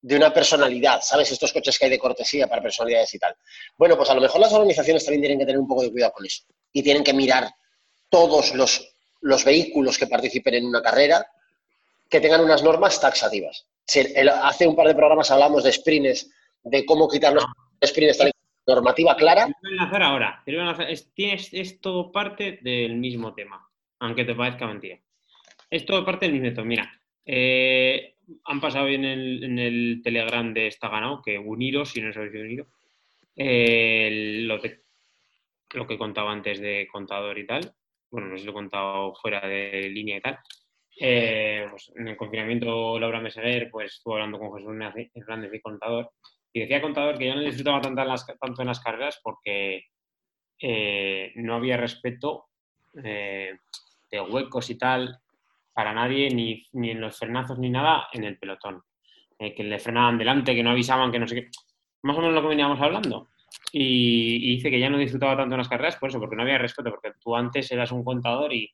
de una personalidad, ¿sabes? Estos coches que hay de cortesía para personalidades y tal. Bueno, pues a lo mejor las organizaciones también tienen que tener un poco de cuidado con eso. Y tienen que mirar todos los, los vehículos que participen en una carrera que tengan unas normas taxativas. Hace un par de programas hablamos de sprints, de cómo quitar los sprints, normativa clara. Ahora. Es, es todo parte del mismo tema, aunque te parezca mentira. Es todo parte del mismo. Mira, eh, han pasado en el, en el Telegram de Está Ganado, que uniros, si no os habéis unido, eh, lo, de- lo que contaba antes de contador y tal. Bueno, no sé si lo he contado fuera de línea y tal. Eh, pues en el confinamiento, Laura Meseguer pues, estuvo hablando con Jesús Hernández y contador. Y decía contador que ya no disfrutaba tanto en las, tanto las carreras porque no había respeto de huecos y tal para nadie, ni, ni en los frenazos ni nada en el pelotón. Eh, que le frenaban delante, que no avisaban, que no sé qué. Más o menos lo que veníamos hablando. Y, y dice que ya no disfrutaba tanto en las carreras por eso, porque no había respeto, porque tú antes eras un contador y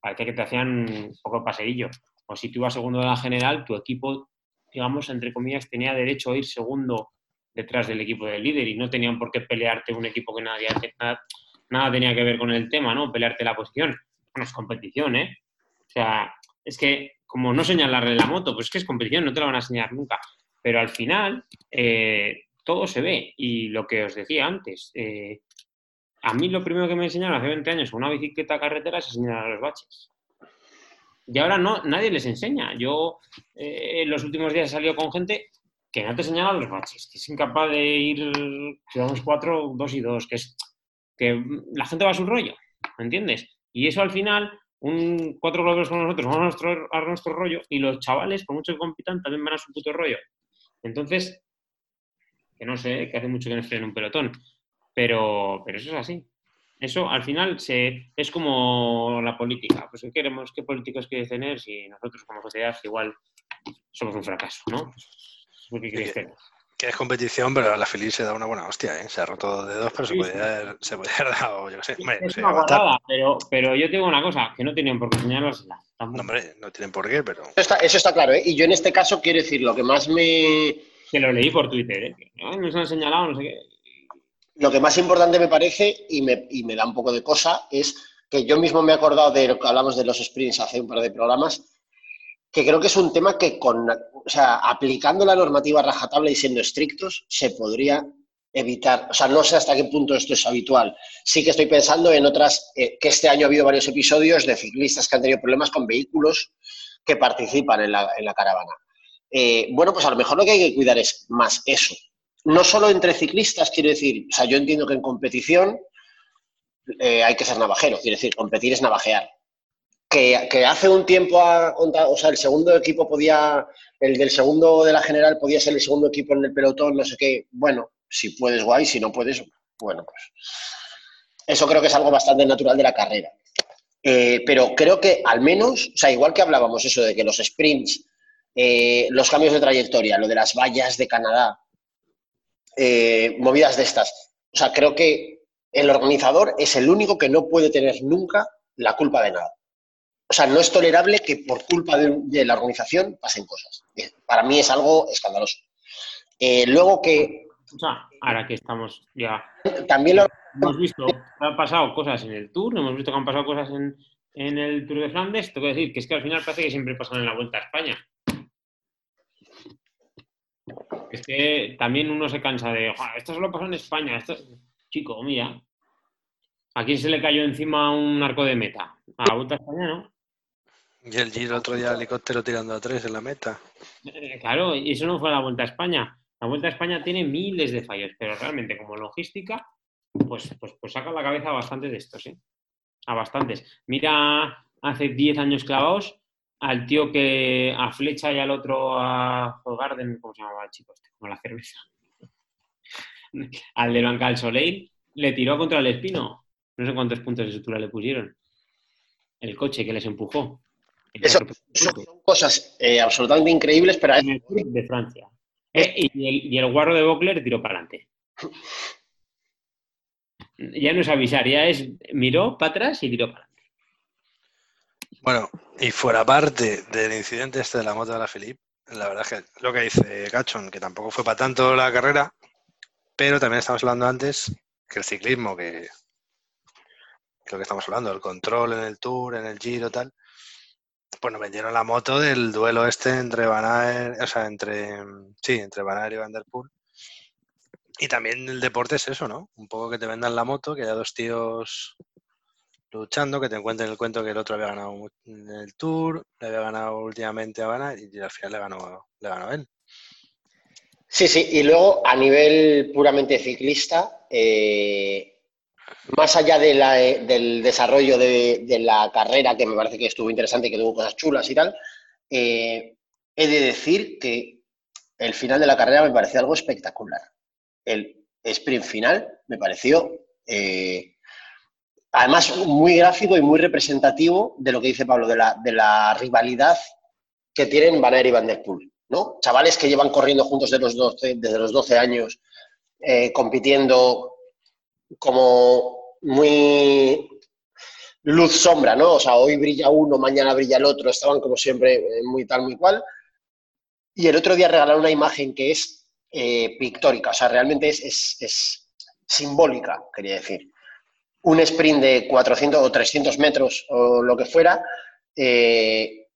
parecía que te hacían un poco paseillo. O si tú ibas segundo de la general, tu equipo, digamos, entre comillas, tenía derecho a ir segundo detrás del equipo del líder y no tenían por qué pelearte un equipo que nadie, nada, nada tenía que ver con el tema, ¿no? Pelearte la posición. Bueno, es competición, ¿eh? O sea, es que como no señalarle la moto, pues es que es competición, no te la van a enseñar nunca. Pero al final, eh, todo se ve. Y lo que os decía antes, eh, a mí lo primero que me enseñaron hace 20 años con una bicicleta carretera es enseñar a los baches. Y ahora no, nadie les enseña. Yo eh, en los últimos días he salido con gente que no te señala los baches, que es incapaz de ir, si vamos cuatro, dos y dos, que es que la gente va a su rollo, ¿me entiendes? Y eso al final, un cuatro globos con nosotros, vamos a nuestro, a nuestro rollo, y los chavales, por mucho que compitan, también van a su puto rollo. Entonces, que no sé, que hace mucho que no estoy en un pelotón, pero, pero eso es así. Eso al final se, es como la política. Pues ¿qué queremos? ¿Qué políticos quieres tener si nosotros como sociedad igual somos un fracaso, ¿no? ¿Qué queréis tener? Que es competición, pero la Feliz se da una buena hostia, ¿eh? Se ha roto de dos, pero se Sí, podía, haber- se podía haber dado, yo qué sé. Hombre, Es sé, una guardada, pero, pero yo te digo una cosa, que no tenían por qué enseñárnosla. No, Tampoco. hombre, no tienen por qué, pero... Eso está, eso está claro, ¿eh? Y yo en este caso quiero decir, lo que más me, Que lo leí por Twitter, ¿eh? Que, "Ay, nos han señalado, no sé qué. lo que más importante me parece y me, y me da un poco de cosa es que yo mismo me he acordado de lo que hablamos de los sprints hace un par de programas, que creo que es un tema que con, o sea, aplicando la normativa rajatabla y siendo estrictos, se podría evitar. O sea, no sé hasta qué punto esto es habitual. Sí que estoy pensando en otras, eh, que este año ha habido varios episodios de ciclistas que han tenido problemas con vehículos que participan en la, en la caravana. Eh, bueno, pues a lo mejor lo que hay que cuidar es más eso. No solo entre ciclistas, quiero decir, o sea, yo entiendo que en competición eh, hay que ser navajero, quiero decir, competir es navajear. Que, hace un tiempo, ha contado- o sea, el segundo equipo podía, el del segundo de la general podía ser el segundo equipo en el pelotón, no sé qué. Bueno, si puedes, guay, si no puedes, bueno, pues. Eso creo que es algo bastante natural de la carrera. Eh, pero creo que al menos, o sea, igual que hablábamos eso de que los sprints, eh, los cambios de trayectoria, lo de las vallas de Canadá, eh, movidas de estas. O sea, creo que el organizador es el único que no puede tener nunca la culpa de nada. O sea, no es tolerable que por culpa de, de la organización pasen cosas. Eh, Para mí es algo escandaloso. Eh, luego que O sea, ahora que estamos ya. también lo, Hemos visto que han pasado cosas en el Tour, hemos visto que han pasado cosas en, en el Tour de Flandes. Tengo que decir que es que al final parece que siempre pasan en la Vuelta a España. Es que también uno se cansa de, "Joder, esto solo pasó en España. Esto... Chico, mira. ¿A quién se le cayó encima un arco de meta? A la Vuelta a España, ¿no? Y el Giro otro día helicóptero tirando a tres en la meta. Eh, Claro, y eso no fue la Vuelta a España. La Vuelta a España tiene miles de fallos, pero realmente como logística, pues, pues, pues saca la cabeza a bastantes de estos, ¿eh? A bastantes. Mira, hace 10 años clavados, al tío que a Flecha y al otro a Garden, ¿cómo se llamaba el chico este? Como la cerveza. [LAUGHS] al de Banca del Soleil, le tiró contra el espino. No sé cuántos puntos de sutura le pusieron. El coche que les empujó. Eso, son, cosas eh, absolutamente increíbles, pero en el Tour de Francia. Eh, y, el, y el guarro de Bocler tiró para adelante. Ya no es avisar, ya es miró para atrás y tiró para adelante. Bueno, y fuera parte del incidente este de la moto de la Philippe, la verdad es que lo que dice Gachon, que tampoco fue para tanto la carrera, pero también estamos hablando antes que el ciclismo, que, que lo que estamos hablando, el control en el Tour, en el Giro, tal, pues nos vendieron la moto del duelo este entre Van Aert, o sea, entre, sí, entre Van Aert y Van Der Poel. Y también el deporte es eso, ¿no? Un poco que te vendan la moto, que haya dos tíos luchando, que te encuentren el cuento que el otro había ganado en el Tour, le había ganado últimamente a Aert y al final le ganó, le ganó él. Sí, sí, y luego a nivel puramente ciclista, eh, más allá de la, eh, del desarrollo de, de la carrera, que me parece que estuvo interesante y que tuvo cosas chulas y tal, eh, he de decir que el final de la carrera me pareció algo espectacular. El sprint final me pareció, eh, además, muy gráfico y muy representativo de lo que dice Pablo, de la, de la rivalidad que tienen Van y Van Der Poel. ¿no? Chavales que llevan corriendo juntos desde los 12, desde los 12 años, compitiendo como muy luz-sombra, ¿no? O sea, hoy brilla uno, mañana brilla el otro, estaban como siempre eh, muy tal, muy cual. Y el otro día regalaron una imagen que es eh, pictórica, o sea, realmente es, es, es, simbólica, quería decir. Un sprint de 400 o 300 metros o lo que fuera, eh,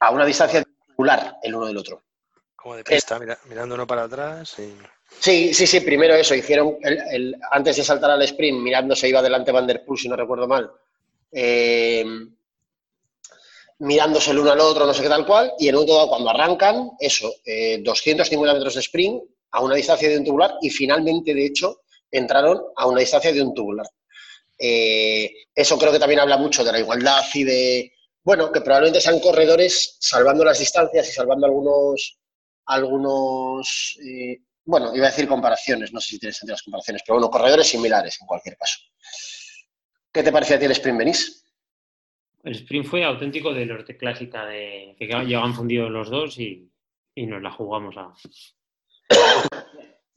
a una distancia circular el uno del otro. Como de pista, mira, mirando uno para atrás y... Sí, sí, sí, primero eso, hicieron el, el, antes de saltar al sprint, mirándose iba delante Van Der Poel, si no recuerdo mal, eh, mirándose el uno al otro, no sé qué tal cual, y en un todo cuando arrancan, eso, eh, 250 metros de sprint a una distancia de un tubular y finalmente, de hecho, entraron a una distancia de un tubular. Eh, eso creo que también habla mucho de la igualdad y de, bueno, que probablemente sean corredores salvando las distancias y salvando algunos, algunos eh, bueno, iba a decir comparaciones, no sé si tiene sentido las comparaciones, pero bueno, corredores similares en cualquier caso. ¿Qué te parecía a ti el sprint, Benís? El sprint fue auténtico de los de clásica, de que llegan fundidos los dos y, y nos la jugamos a,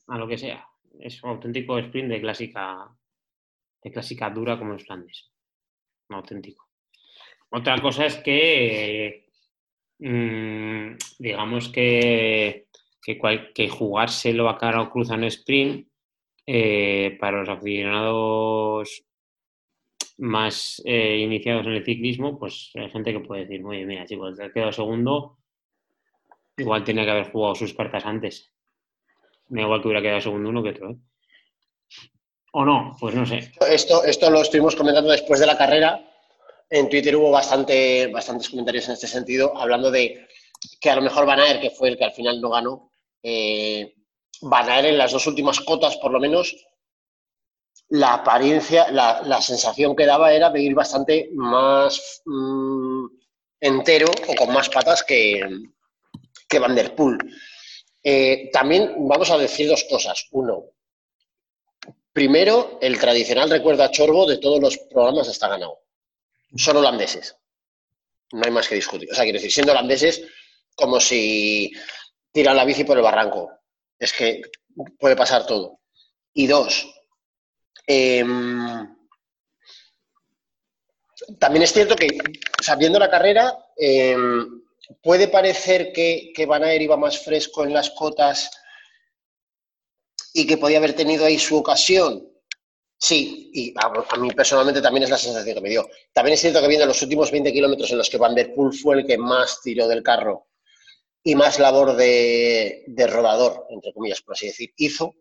a lo que sea. Es un auténtico sprint de clásica, de clásica dura como es Flandes. Auténtico. Otra cosa es que, mmm, digamos que que, cual, que jugárselo a cara o cruz en sprint eh, para los aficionados más eh, iniciados en el ciclismo, pues hay gente que puede decir, oye, mira, chicos, te quedado segundo, igual tenía que haber jugado sus cartas antes. Me da igual que hubiera quedado segundo uno que otro. ¿eh? ¿O no? Pues no sé. Esto, esto lo estuvimos comentando después de la carrera. En Twitter hubo bastante, bastantes comentarios en este sentido, hablando de que a lo mejor Van Aert, que fue el que al final no ganó, eh, Van Aert en las dos últimas cotas, por lo menos, la apariencia, la, sensación que daba era de ir bastante más mmm, entero o con más patas que, que Van Der Poel. Eh, también vamos a decir dos cosas. Uno, primero, el tradicional recuerdo a Chorbo de todos los programas está ganado. Son holandeses. No hay más que discutir. O sea, quiero decir, siendo holandeses, como si tiran la bici por el barranco. Es que puede pasar todo. Y dos, eh, también es cierto que, sabiendo la carrera, eh, puede parecer que, que Van iba más fresco en las cotas y que podía haber tenido ahí su ocasión. Sí, y a, a, mí personalmente también es la sensación que me dio. También es cierto que viendo los últimos 20 kilómetros en los que Van Der Poel fue el que más tiró del carro y más labor de, de rodador, entre comillas, por así decir, hizo.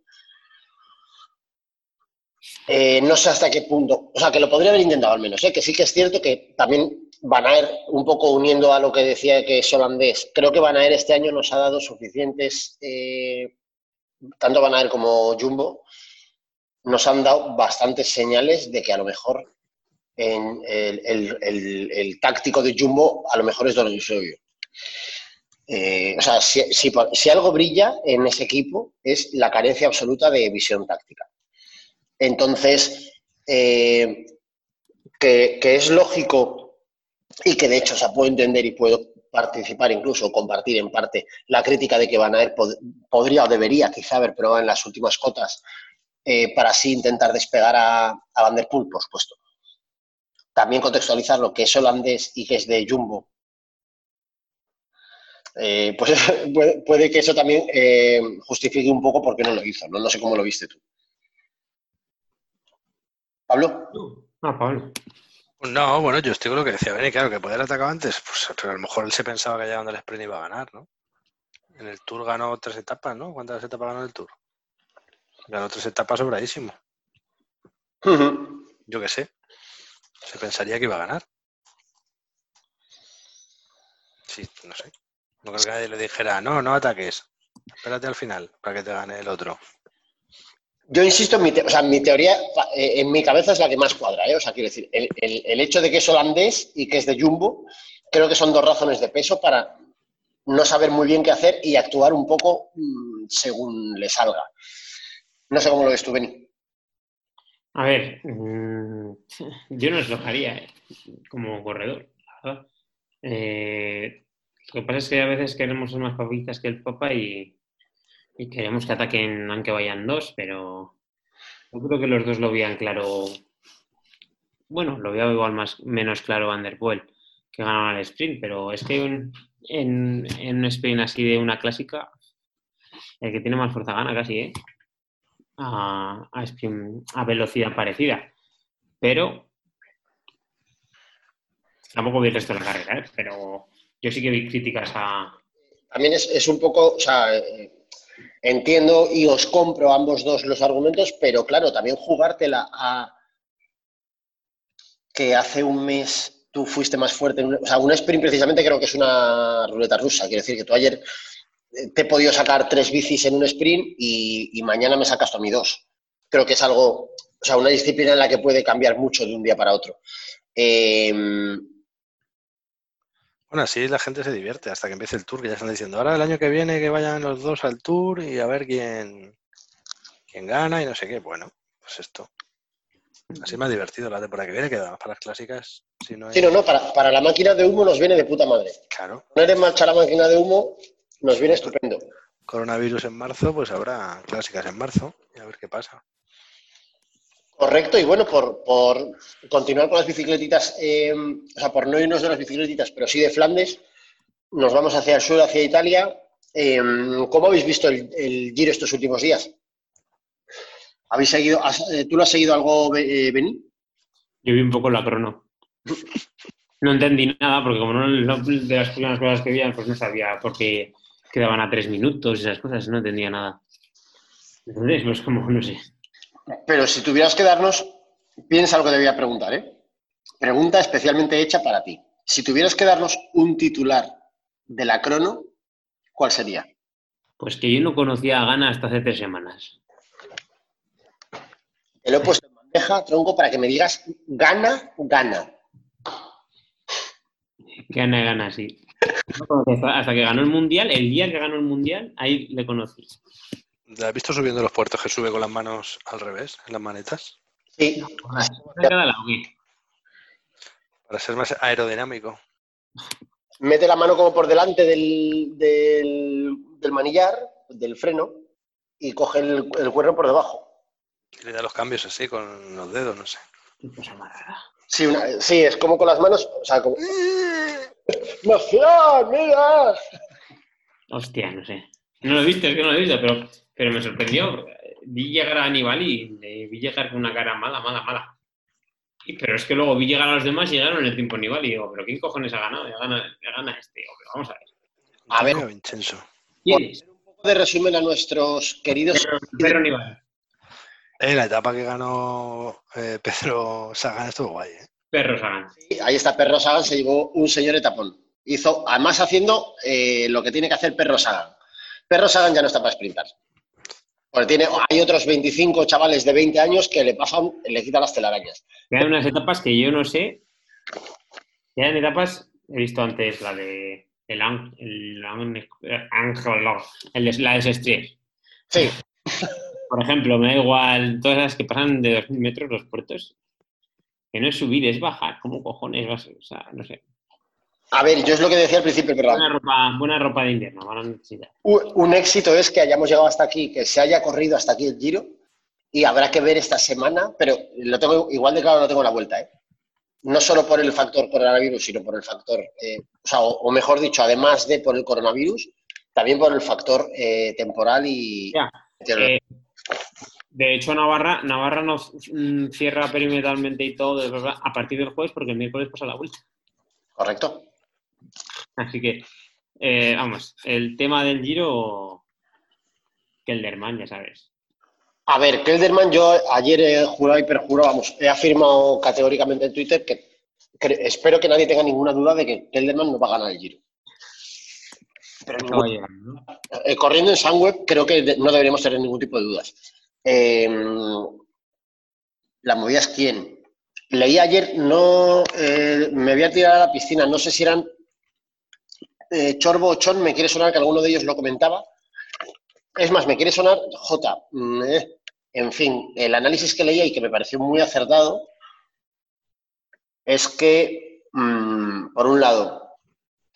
Eh, no sé hasta qué punto, o sea, que lo podría haber intentado al menos, ¿eh? que sí que es cierto que también Van Aert, un poco uniendo a lo que decía que es holandés, creo que Van Aert este año nos ha dado suficientes, eh, tanto Van Aert como Jumbo, nos han dado bastantes señales de que a lo mejor el, el, el táctico de Jumbo a lo mejor es Don Eusebio. Eh, o sea, si, algo brilla en ese equipo es la carencia absoluta de visión táctica. Entonces, eh, que, es lógico y que de hecho se puede entender y puedo participar incluso, compartir en parte la crítica de que Van Aert pod- podría o debería quizá haber probado en las últimas cotas eh, para así intentar despegar a, a Van der Poel, por supuesto. También contextualizar lo que es holandés y que es de Jumbo. Eh, pues [LAUGHS] puede, puede que eso también eh, justifique un poco por qué no lo hizo. No, no sé cómo lo viste tú. Pablo. Ah, Pablo. Pues No, bueno, yo estoy con lo que decía Benny, claro, que poder atacar antes, pues a lo mejor él se pensaba que llegando al sprint iba a ganar, ¿no? En el Tour ganó tres etapas, ¿no? ¿Cuántas etapas ganó el Tour? Ganó tres etapas sobradísimo. Yo qué sé. Se pensaría que iba a ganar. Sí, no sé. No creo que nadie le dijera, no, no ataques. Espérate al final para que te gane el otro. Yo insisto en mi, te- o sea, mi teoría, eh, en mi cabeza es la que más cuadra, ¿eh? O sea, quiero decir, el, el- el hecho de que es holandés y que es de Jumbo, creo que son dos razones de peso para no saber muy bien qué hacer y actuar un poco mm, según le salga. No sé cómo lo ves tú, Beni. A ver, mm, yo no es lo que haría eh, como corredor. Eh, lo que pasa es que a veces queremos ser más papistas que el Papa y, queremos que ataquen aunque vayan dos, pero yo creo que los dos lo veían claro. Bueno, lo veía igual más menos claro Van der Poel que ganaba el sprint, pero es que en un sprint así de una clásica, el que tiene más fuerza gana casi, ¿eh? a, a sprint- a velocidad parecida. Pero tampoco vi el resto de la carrera, ¿eh? pero yo sí que vi críticas a. También es, es un poco, o sea, eh, entiendo y os compro ambos dos los argumentos, pero claro, también jugártela a que hace un mes tú fuiste más fuerte. en un- o sea, un sprint precisamente creo que es una ruleta rusa. Quiero decir que tú ayer eh, te he podido sacar tres bicis en un sprint y, mañana me sacas tú a mí dos. Creo que es algo, o sea, una disciplina en la que puede cambiar mucho de un día para otro. Eh, Bueno, así la gente se divierte hasta que empiece el tour, que ya están diciendo, ahora el año que viene que vayan los dos al tour y a ver quién, quién gana y no sé qué. Bueno, pues esto. Así más divertido la temporada que viene, que además para las clásicas, si no hay... sí, no, no, para, para la máquina de humo nos viene de puta madre. Claro, Poner en marcha la máquina de humo nos viene estupendo. coronavirus en marzo, pues habrá clásicas en marzo y a ver qué pasa. Correcto, y bueno, por, por continuar con las bicicletitas, eh, o sea, por no irnos de las bicicletitas, pero sí de Flandes, nos vamos hacia el sur, hacia Italia. Eh, ¿Cómo habéis visto el, el Giro estos últimos días? ¿Habéis seguido, has- eh, ¿Tú lo has seguido algo, Beni? Yo vi un poco la crono. [LAUGHS] No entendí nada, porque como no no- de las primeras cosas que veían, pues no sabía por qué quedaban a tres minutos y esas cosas, no entendía nada. Entonces, pues como, no sé. Pero si tuvieras que darnos, piensa lo que te voy a preguntar, ¿eh? Pregunta especialmente hecha para ti. Si tuvieras que darnos un titular de la crono, ¿cuál sería? Pues que yo no conocía a Gana hasta hace tres semanas. Te lo he puesto en bandeja, tronco, para que me digas gana, gana. Gana, gana, sí. Hasta que ganó el Mundial, el día que ganó el Mundial, ahí le conocí. ¿La has visto subiendo los puertos que sube con las manos al revés, en las manetas? Sí, ¿De cada lado o qué? Para ser más aerodinámico. mete la mano como por delante del, del, del manillar, del freno, y coge el, el cuerno por debajo. Y le da los cambios así con los dedos, no sé. Qué cosa más rara. Sí, una- sí, es como con las manos, o sea, como... ¡Emoción, mira! Hostia, no sé. No lo he visto, es que no lo he visto, pero, pero me sorprendió. Vi llegar a Aníbal y le vi llegar con una cara mala, mala, mala. Y- pero es que luego vi llegar a los demás y llegaron en el tiempo Aníbal y digo, ¿pero quién cojones ha ganado? Ya gana, ya gana este. Digo, pero vamos a ver. A ver. Un poco de resumen a nuestros queridos... Pedro, Pedro Aníbal. Eh, la etapa que ganó eh, Pedro Sagan estuvo guay, ¿eh? Perro Sagan. Ahí está Perro Sagan, se llevó un señor etapón. Hizo, además haciendo eh, lo que tiene que hacer Perro Sagan. Perro Sagan ya no está para sprintar. Porque tiene, hay otros 25 chavales de 20 años que le pasan, le quitan las telarañas. Quedan unas etapas que yo no sé. Quedan etapas, he visto antes la de el, el, el la de Sestrier, Sí, por por ejemplo, me da igual todas las que pasan de 2.000 metros los puertos. Que no es subir, es bajar. ¿Cómo cojones vas? O sea, no sé. A ver, yo es lo que decía al principio, perdón. Buena ropa, buena ropa de invierno, van a necesitar. Un un éxito es que hayamos llegado hasta aquí, que se haya corrido hasta aquí el giro y habrá que ver esta semana, pero lo tengo igual de claro, no tengo la vuelta, ¿eh? No solo por el factor coronavirus, sino por el factor, eh, o sea, o, o mejor dicho, además de por el coronavirus, también por el factor eh, temporal y... Ya, Eh, de hecho, Navarra, Navarra nos mm, cierra perimetralmente y todo verdad, a partir del jueves porque el miércoles pasa la vuelta. Correcto. Así que, eh, vamos, el tema del giro, Kelderman, ya sabes. A ver, Kelderman, yo ayer he jurado y perjurado, vamos, he afirmado categóricamente en Twitter que espero que nadie tenga ninguna duda de que Kelderman no va a ganar el giro. Pero No a llegar, ¿no? Eh, corriendo en Sunweb creo que de- no deberíamos tener ningún tipo de dudas. Eh, la movida es quién. Leí ayer, no eh, me voy a tirar a la piscina, no sé si eran eh, Chorbo o Chon, me quiere sonar que alguno de ellos lo comentaba. Es más, me quiere sonar J. Mm, eh. En fin, el análisis que leía y que me pareció muy acertado es que, mm, por un lado,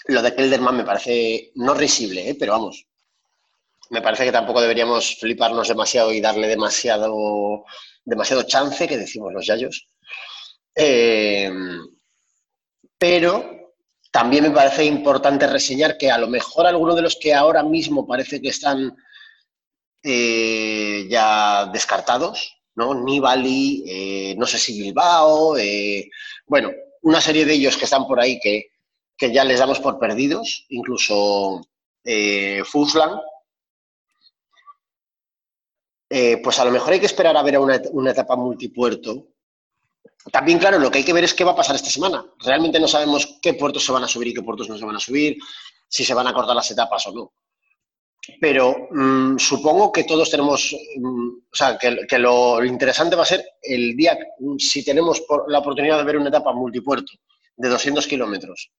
lo de Kelderman me parece no risible, ¿eh? pero vamos, me parece que tampoco deberíamos fliparnos demasiado y darle demasiado, demasiado chance, que decimos los yayos. Pero también me parece importante reseñar que a lo mejor algunos de los que ahora mismo parece que están eh, ya descartados, ¿no? Nibali, eh, no sé si Bilbao, eh, bueno, una serie de ellos que están por ahí que, que ya les damos por perdidos, incluso Fuslan, pues a lo mejor hay que esperar a ver una, una etapa multipuerto. También, claro, lo que hay que ver es qué va a pasar esta semana. Realmente no sabemos qué puertos se van a subir y qué puertos no se van a subir, si se van a cortar las etapas o no. Pero mm, supongo que todos tenemos, mm, o sea, que, lo interesante va a ser el día, mm, si tenemos por- la oportunidad de ver una etapa multipuerto de 200 kilómetros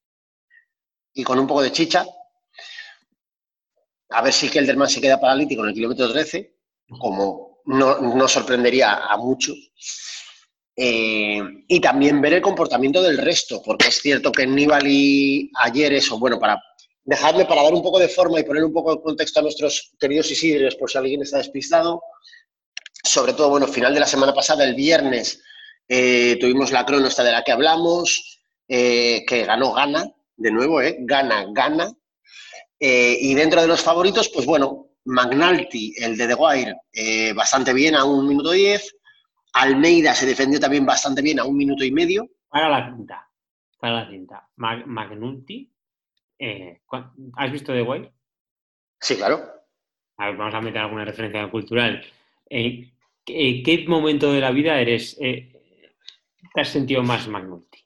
y con un poco de chicha, a ver si Kelderman se queda paralítico en el kilómetro 13, como no, no sorprendería a muchos. Eh, y también ver el comportamiento del resto, porque es cierto que Nibali ayer eso, bueno, para dejarme para dar un poco de forma y poner un poco de contexto a nuestros queridos Isidres, por si alguien está despistado. Sobre todo, bueno, final de la semana pasada, el viernes, eh, tuvimos la crono esta de la que hablamos, eh, que ganó Gana, de nuevo, ¿eh? Gana, Gana. Y dentro de los favoritos, pues bueno, Magnalti, el de The Wire, bastante bien a un minuto diez. Almeida se defendió también bastante bien a un minuto y medio. Para la cinta. Para la cinta. Mag- Magnulti. eh, ¿cuál- ¿Has visto The Wild? Sí, claro. A ver, vamos a meter alguna referencia cultural. Eh, ¿qué, qué momento de la vida eres, eh, te has sentido más Magnulti?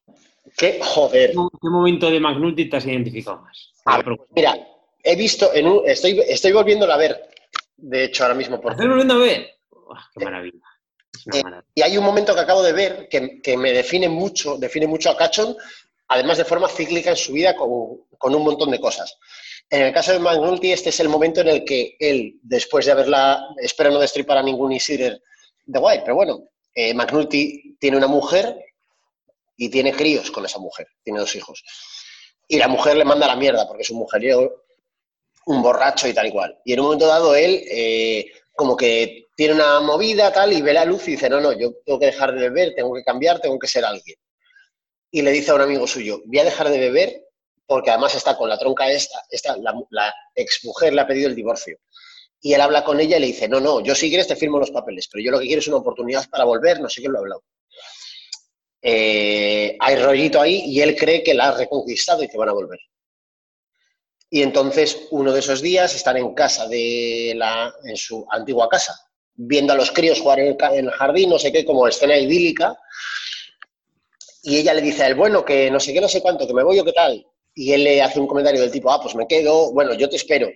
Que, joder. ¿Qué momento de Magnulti te has identificado más? A ver, mira, he visto, en un, estoy, estoy volviéndola a ver, de hecho, ahora mismo, por ¿Estás volviendo a ver? ¡Qué maravilla! Eh. Y hay un momento que acabo de ver que, que me define mucho, define mucho a Cachon, además de forma cíclica en su vida con, con un montón de cosas. En el caso de McNulty, este es el momento en el que él, después de haberla, espero no destripar a ningún Isidre de White, pero bueno, eh, McNulty tiene una mujer y tiene críos con esa mujer, tiene dos hijos. Y la mujer le manda a la mierda porque es un mujeriego, un borracho y tal y cual. Y en un momento dado él, eh, como que tiene una movida tal y ve la luz y dice, no, no, yo tengo que dejar de beber, tengo que cambiar, tengo que ser alguien. Y le dice a un amigo suyo, voy a dejar de beber porque además está con la tronca esta, esta la, la exmujer le ha pedido el divorcio. Y él habla con ella y le dice, no, no, yo si quieres te firmo los papeles, pero yo lo que quiero es una oportunidad para volver, no sé qué lo ha hablado. Eh, hay rollito ahí y él cree que la ha reconquistado y que van a volver. Y entonces uno de esos días están en casa de la, en su antigua casa, viendo a los críos jugar en el, jardín, no sé qué, como escena idílica. Y ella le dice a él, bueno, que no sé qué, no sé cuánto, que me voy o qué tal. Y él le hace un comentario del tipo, ah, pues me quedo, bueno, yo te espero,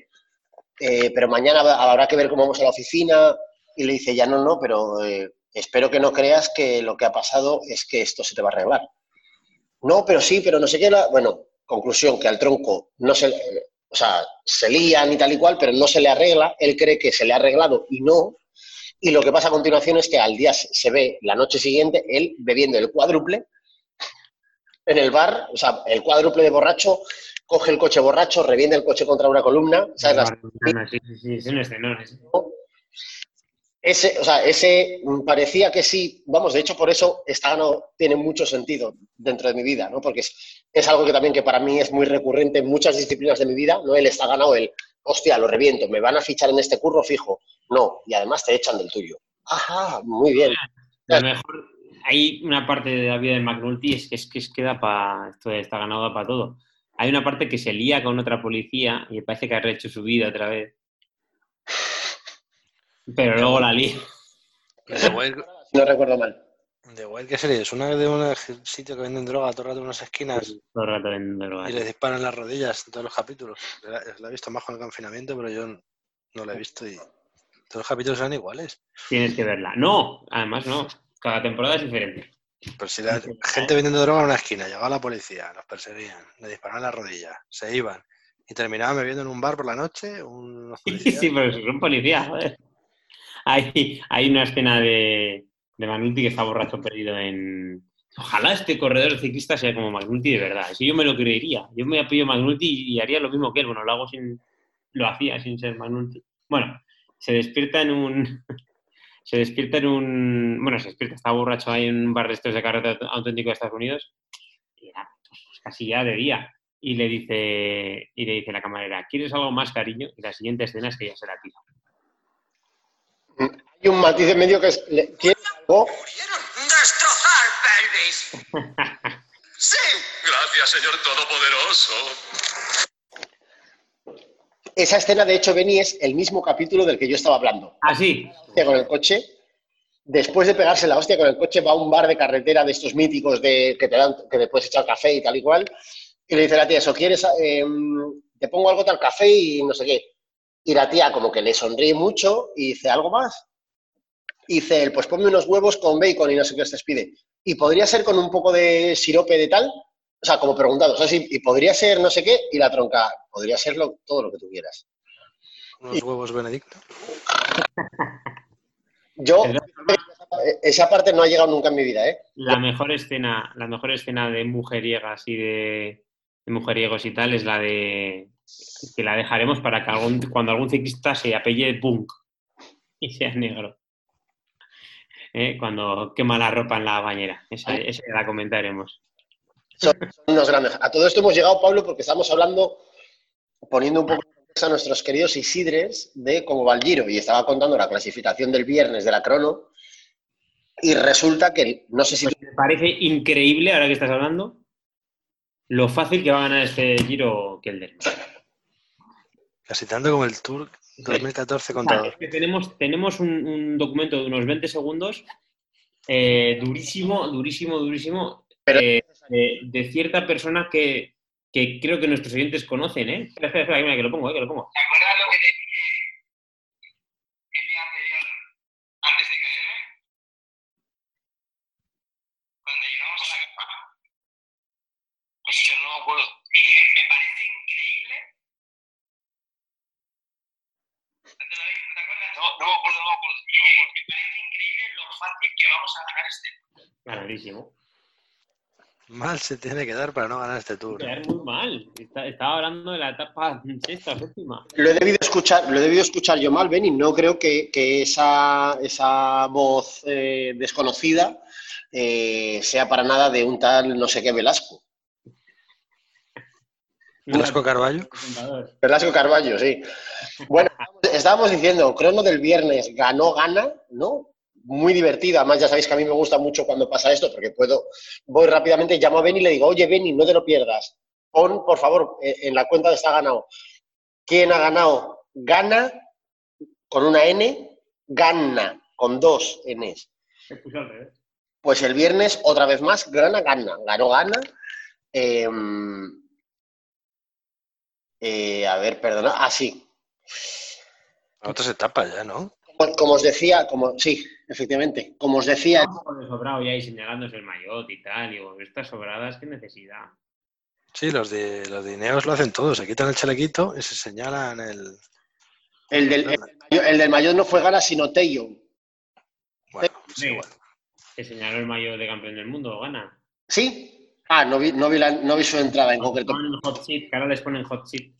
eh, pero mañana habrá que ver cómo vamos a la oficina. Y le dice, ya no, no, pero eh, espero que no creas que lo que ha pasado es que esto se te va a arreglar. No, pero sí, pero no sé qué. Bueno, conclusión, que al tronco no se, o sea, se lían y tal y cual, pero no se le arregla. Él cree que se le ha arreglado y no. Y lo que pasa a continuación es que al día se ve, la noche siguiente, él bebiendo el cuádruple en el bar, o sea, el cuádruple de borracho, coge el coche borracho, revienta el coche contra una columna, ¿sabes? Las- Sí, sí, sí, es un escenón. ese. O sea, ese parecía que sí, vamos, de hecho por eso esta no tiene mucho sentido dentro de mi vida, ¿no? Porque es, es algo que también que para mí es muy recurrente en muchas disciplinas de mi vida, no el está ganado, el, hostia, lo reviento, me van a fichar en este curro fijo, no, y además te echan del tuyo. Ajá, muy bien. A lo mejor hay una parte de la vida de McNulty es que es que es queda para esto de está ganado para todo. Hay una parte que se lía con otra policía y parece que ha rehecho su vida otra vez. Pero luego la lía. The Wild, Si no recuerdo mal. The Wild, ¿qué serie es? Una de un sitio que venden droga todo el rato en unas esquinas Todo el rato vendiendo drogas. y les disparan las rodillas en todos los capítulos. La, la he visto más con el confinamiento, pero yo no la he visto y todos los capítulos eran iguales. Tienes que verla. No, además no. Cada temporada es diferente. Pero si la gente vendiendo droga en una esquina, llegaba la policía, los perseguían, le disparaban las rodillas, se iban y terminaban bebiendo en un bar por la noche. Unos policías. Sí, pero son policías, joder. Hay, hay una escena de, de que está borracho perdido en. Ojalá este corredor ciclista sea como Magnuti de verdad. Si yo me lo creería. Yo me apellido Magnuti y haría lo mismo que él. Bueno, lo hago sin. Lo hacía sin ser Magnuti. Bueno, se despierta en un. [LAUGHS] Se despierta en un. Bueno, se despierta, está borracho ahí en un bar de estos de carrera auténtico de Estados Unidos. Y era pues, casi ya de día. Y le dice, y le dice la camarera, ¿quieres algo más, cariño? Y la siguiente escena es que ya se la tira. Hay un matiz en medio que es, ¿quieres algo? ¡Pudieron destrozar pelvis! [LAUGHS] ¡Sí! Gracias, Señor Todopoderoso. Esa escena, de hecho, Benny, es el mismo capítulo del que yo estaba hablando. Ah, sí. hostia con el coche. Después de pegarse la hostia con el coche, va a un bar de carretera de estos míticos de que te dan, que te puedes echar café y tal y cual. Y le dice la tía, ¿eso quieres? eh, te pongo algo tal café y no sé qué. Y la tía como que le sonríe mucho y dice, ¿algo más? Y dice él, pues ponme unos huevos con bacon y no sé qué os pide. Y podría ser con un poco de sirope de tal, o sea, como preguntado, o sea, sí, y podría ser no sé qué, y la tronca, podría ser lo- todo lo que tú quieras. Unos huevos Benedicto. [LAUGHS] Yo, Es esa parte no ha llegado nunca en mi vida, ¿eh? La mejor escena, la mejor escena de mujeriegas y de, de mujeriegos y tal es la de que la dejaremos para que algún, cuando algún ciclista se apelle Punk y sea negro. Eh, Cuando quema la ropa en la bañera. Esa, esa la comentaremos. Son, son unos grandes. A todo esto hemos llegado, Pablo, porque estamos hablando, poniendo un poco a nuestros queridos Isidres de cómo va el Giro. Y estaba contando la clasificación del viernes de la crono. Y resulta que, no sé si tú- Me parece increíble, ahora que estás hablando, lo fácil que va a ganar este Giro Kelder. Casi tanto como el Tour 2014 contra Es que tenemos, tenemos un, un documento de unos 20 segundos eh, durísimo, durísimo, durísimo, Pero- eh, de, de cierta persona que, que creo que nuestros oyentes conocen, ¿eh? Espera, espera, espera, mira, que lo pongo, ¿eh? Que lo pongo. ¿Te acuerdas lo que te dije el día anterior, antes de caerme? Cuando llegamos a la campana. Es que no me acuerdo. Dije, me parece increíble. ¿No te lo dije? ¿No te acuerdas? No, no me acuerdo, no me acuerdo. Dije, me parece increíble lo fácil que vamos a ganar este. Clarísimo. Mal se tiene que dar para no ganar este Tour. Quedar muy mal. Está- estaba hablando de la etapa sexta séptima. lo he debido escuchar, lo he debido escuchar yo mal, Ben, y no creo que, que esa, esa voz eh, desconocida eh, sea para nada de un tal no sé qué Velasco. Velasco Carballo. Velasco Carballo, sí. Bueno, estábamos diciendo, crono del viernes ganó, gana, ¿no? Muy divertida. Además, ya sabéis que a mí me gusta mucho cuando pasa esto, porque puedo, voy rápidamente, llamo a Benny y le digo, oye, Benny, no te lo pierdas. Pon, por favor, eh, en la cuenta de está ganado. ¿Quién ha ganado? Gana con una N, gana con dos Ns. Al revés. Pues el viernes, otra vez más, Grana gana. Ganó gana. Eh, eh, a ver, perdona. Ah, sí. Otras etapas ya, ¿no? Como, como os decía, como sí, efectivamente. Como os decía, sobrado ya y señalándose el maillot y tal. Digo, estas sobradas, qué necesidad. Sí, los de los de Ineos lo hacen todos. Se quitan el chalequito y se señalan el. el del, el, del mayor- el del mayor no fue Gana, sino Tello. Bueno, es Sí. igual. Que señaló el mayor de campeón del mundo, gana. ¿Sí? Ah, no vi, no vi, la- no vi su entrada en concreto. Ponen hot seat, que ahora les ponen hot seat.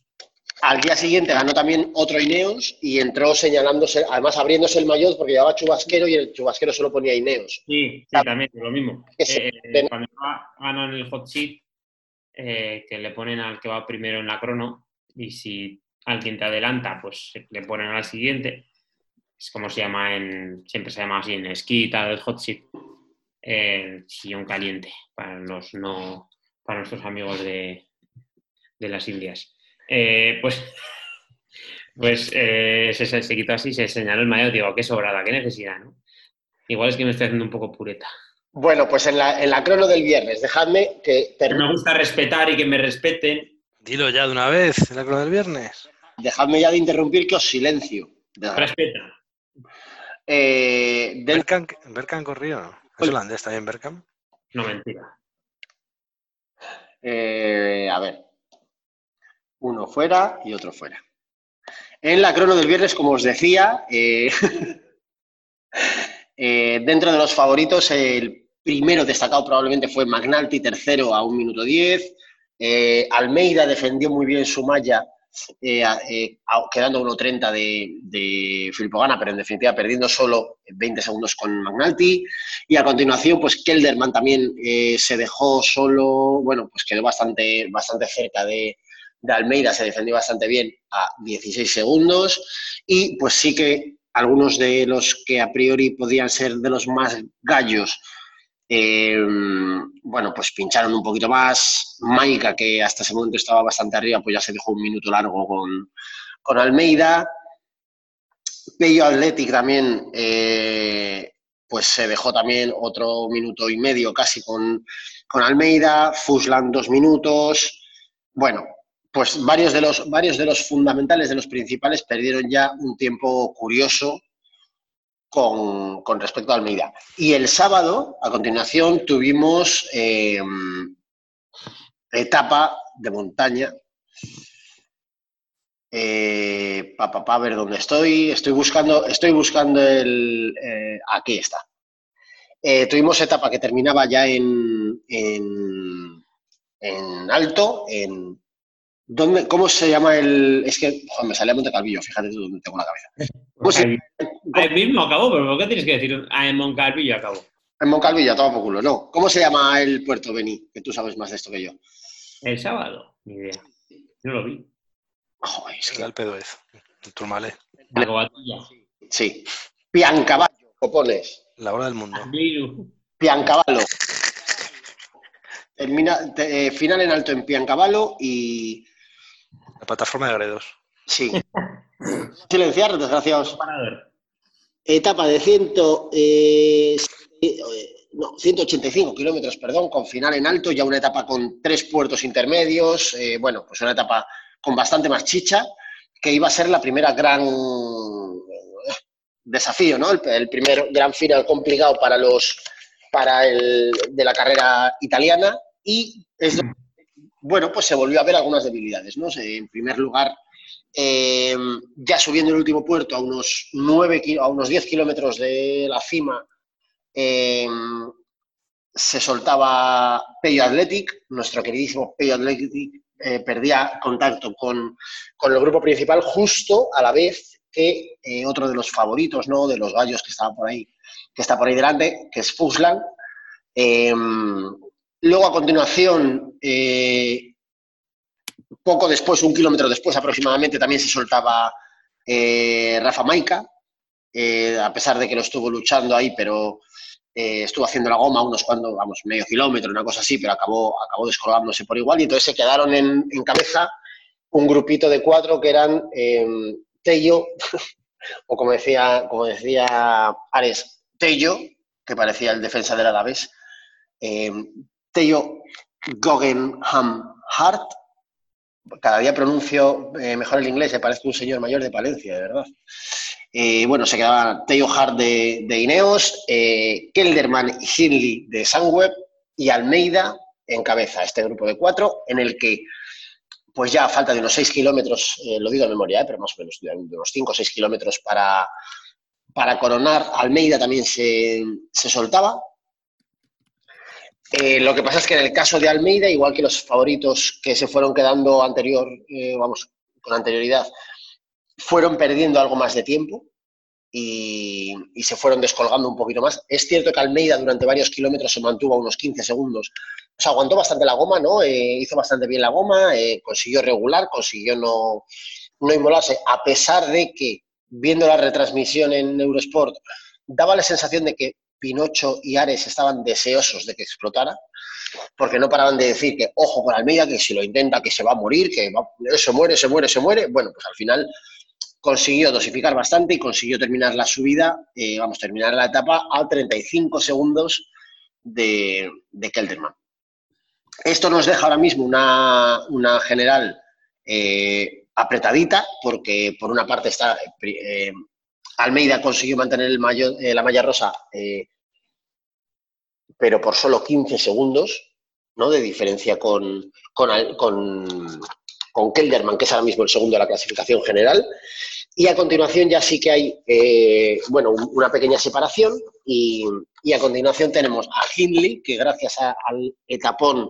Al día siguiente ganó también otro Ineos y entró señalándose, además abriéndose el maillot porque llevaba chubasquero y el chubasquero solo ponía Ineos. Sí, sí, también, lo mismo. Eh, eh, cuando ganan el hot seat, eh, que le ponen al que va primero en la crono, y si alguien te adelanta, pues le ponen al siguiente. Es como se llama en, siempre se llama así en esquí y tal, el hot seat. El sillón caliente, para los no, para nuestros amigos de, de las Indias. Eh, pues [LAUGHS] pues eh, se, se, se quitó así, se señaló el mayor, digo, qué sobrada, qué necesidad, ¿no? Igual es que me estoy haciendo un poco pureta. Bueno, pues en la, en la crono del viernes, dejadme que termine. me gusta respetar y que me respeten. Dilo ya de una vez, en la crono del viernes. Dejadme ya de interrumpir que os silencio. Respeta. Eh, del- Berkan, Berkan corrió, ¿no? ¿Es holandés también, Berkan? No, mentira. eh, a ver. Uno fuera y otro fuera. En la crono del viernes, como os decía, eh, [LAUGHS] eh, dentro de los favoritos, el primero destacado probablemente fue Magnalti, tercero a un minuto 10. Eh, Almeida defendió muy bien su malla, quedando 1.30 de, de Filippo Gana, pero en definitiva perdiendo solo 20 segundos con Magnalti. Y a continuación, pues Kelderman también se dejó solo, bueno, pues quedó bastante, bastante cerca de, de Almeida, se defendió bastante bien a 16 segundos. Y pues sí que algunos de los que a priori podían ser de los más gallos, eh, bueno, pues pincharon un poquito más. Maika, que hasta ese momento estaba bastante arriba, pues ya se dejó un minuto largo con, con Almeida. Pello Athletic también, eh, pues se dejó también otro minuto y medio casi con, con Almeida. Fuslan dos minutos. Bueno, pues varios de, los, varios de los fundamentales, de los principales, perdieron ya un tiempo curioso con, con respecto a Almeida. Y el sábado, a continuación, tuvimos eh, etapa de montaña. Eh, pa, ver dónde estoy. Estoy buscando, estoy buscando el. eh, aquí está. Eh, tuvimos etapa que terminaba ya en, en, en alto, en. ¿Dónde, ¿Cómo se llama el.? Es que joder, me salía Monte Calvillo, fíjate tú dónde tengo la cabeza. Pues sí. Ahí, ahí mismo acabó, pero ¿por qué tienes que decir? Ah, en Moncalvillo acabó. En Moncalvillo, toma por culo, no. ¿Cómo se llama el puerto, Beni? Que tú sabes más de esto que yo. El sábado, ni idea. No lo vi. Joder, es El que- Alpe d'Huez, el Tourmalet, La cobatilla. Sí. Piancaballo, copones. la hora del mundo. Piancaballo. Termina, te- eh, final en alto en Piancaballo y. La plataforma de Gredos. Sí. Silenciar, desgraciados. Etapa de ciento, eh, eh, no, 185 kilómetros, perdón, con final en alto, ya una etapa con tres puertos intermedios, eh, bueno, pues una etapa con bastante más chicha, que iba a ser la primera gran eh, desafío, ¿no? El, el primer gran final complicado para los para el de la carrera italiana y es donde, bueno, pues se volvió a ver algunas debilidades, ¿no? En primer lugar, eh, ya subiendo el último puerto a unos, 9, ki- a unos 10 kilómetros de la cima, eh, se soltaba Pello Athletic, nuestro queridísimo Pello Athletic eh, perdía contacto con, con el grupo principal justo a la vez que otro de los favoritos, ¿no? de los gallos que estaban por ahí, que está por ahí delante, que es Fuslan. Luego a continuación, eh, poco después, un kilómetro después aproximadamente, también se soltaba eh, Rafa Maica, eh, a pesar de que lo estuvo luchando ahí, pero estuvo haciendo la goma unos cuantos, vamos, medio kilómetro, una cosa así, pero acabó, acabó descolgándose por igual. Y entonces se quedaron en, cabeza un grupito de cuatro que eran eh, Tello, [LAUGHS] o como decía, como decía Ares, Tello, que parecía el defensa del Alavés, eh, Tello Guggenham Hart, cada día pronuncio eh, mejor el inglés, me parece un señor mayor de Palencia, de verdad. Eh, bueno, se quedaba Teo Hart de, Ineos, eh, Kelderman y Hindley de Sunweb y Almeida en cabeza, este grupo de cuatro, en el que, pues ya a falta de unos 6 kilómetros, eh, lo digo de memoria, eh, pero más o menos de unos 5 o 6 kilómetros para, para coronar, Almeida también se, se soltaba. Eh, lo que pasa es que en el caso de Almeida, igual que los favoritos que se fueron quedando anterior, eh, vamos, con anterioridad, fueron perdiendo algo más de tiempo y, se fueron descolgando un poquito más. Es cierto que Almeida durante varios kilómetros se mantuvo a unos 15 segundos. O sea, aguantó bastante la goma, ¿no? Eh, hizo bastante bien la goma, consiguió regular, consiguió no, no inmolarse, a pesar de que, viendo la retransmisión en Eurosport, daba la sensación de que Pinocho y Ares estaban deseosos de que explotara, porque no paraban de decir que, ojo con Almeida, que si lo intenta, que se va a morir, que se muere, se muere, se muere. Bueno, pues al final consiguió dosificar bastante y consiguió terminar la subida, eh, vamos, terminar la etapa a 35 segundos de, de Kelderman. Esto nos deja ahora mismo una, una general eh, apretadita, porque por una parte está eh, Almeida consiguió mantener el mayo- eh, la malla rosa, eh, pero por solo 15 segundos ¿no? de diferencia con, con, con, con Kelderman, que es ahora mismo el segundo de la clasificación general. Y a continuación ya sí que hay eh, bueno, un- una pequeña separación y, y a continuación tenemos a Hindley, que gracias al etapón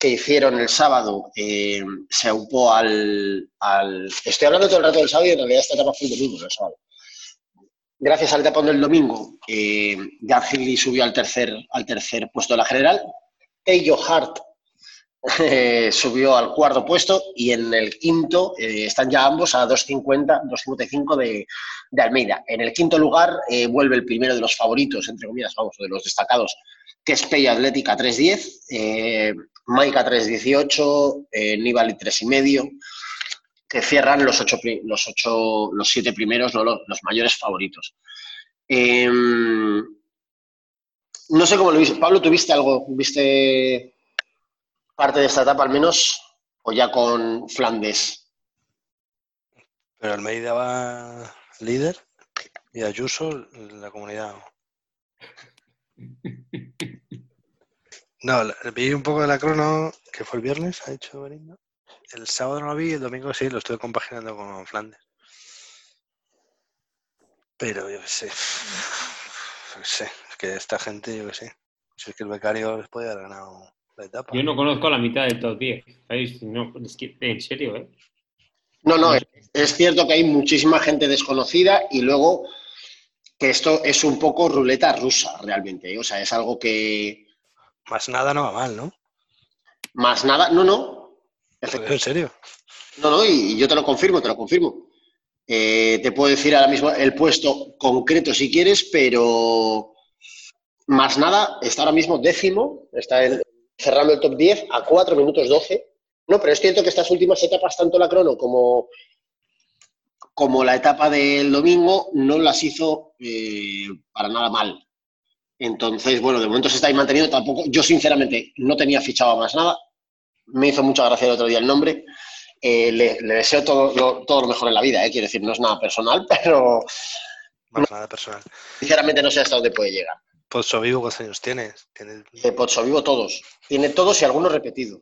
que hicieron el sábado eh, se aupó al, al- Estoy hablando todo el rato del sábado y en realidad esta etapa fue el domingo, el sábado. Gracias al etapón del domingo, eh, subió al tercer, al tercer puesto de la general. Tello Hart eh, subió al cuarto puesto y en el quinto eh, están ya ambos a 2.50, 2.55 de, de Almeida. En el quinto lugar eh, vuelve el primero de los favoritos, entre comillas, vamos, de los destacados, que es Peyo Atlética 3.10, eh, Maika 3.18, eh, Nibali 3.5, que cierran los ocho, los ocho, los siete primeros, ¿no? los, los mayores favoritos. Eh, no sé cómo lo viste. Pablo, ¿tuviste algo? ¿Viste parte de esta etapa al menos? ¿O ya con Flandes? Pero Almeida va líder y Ayuso la comunidad. [LAUGHS] No, vi un poco de la crono, que fue el viernes, ha hecho Belinda. El sábado no lo vi, el domingo sí, lo estuve compaginando con Flandes. Pero yo qué sé. Yo qué sé, es que esta gente, yo qué sé. Si es que el becario les puede haber ganado la etapa. Yo no conozco la mitad del top 10. ¿sabéis? No, es que, en serio, ¿eh? No, no, es, es cierto que hay muchísima gente desconocida y luego que esto es un poco ruleta rusa realmente. ¿eh? O sea, es algo que Más nada no va mal, ¿no? más nada, no, no, En serio. No, no, y, yo te lo confirmo, te lo confirmo. Eh, te puedo decir ahora mismo el puesto concreto si quieres, pero más nada, está ahora mismo décimo, está en- cerrando el top 10 a 4 minutos 12. No, pero es cierto que estas últimas etapas, tanto la crono como, como la etapa del domingo, no las hizo eh, para nada mal. Entonces, bueno, de momento se está ahí manteniendo. Tampoco, yo sinceramente no tenía fichado más nada. Me hizo mucha gracia el otro día el nombre. Eh, le, le deseo todo lo, todo lo mejor en la vida, ¿eh? quiero decir, no es nada personal, [LAUGHS] pero Más nada personal. sinceramente no sé hasta dónde puede llegar. Pozo Vivo, ¿cuántos años tienes? Tienes Eh, Pozzo Vivo todos, tiene todos y algunos repetido.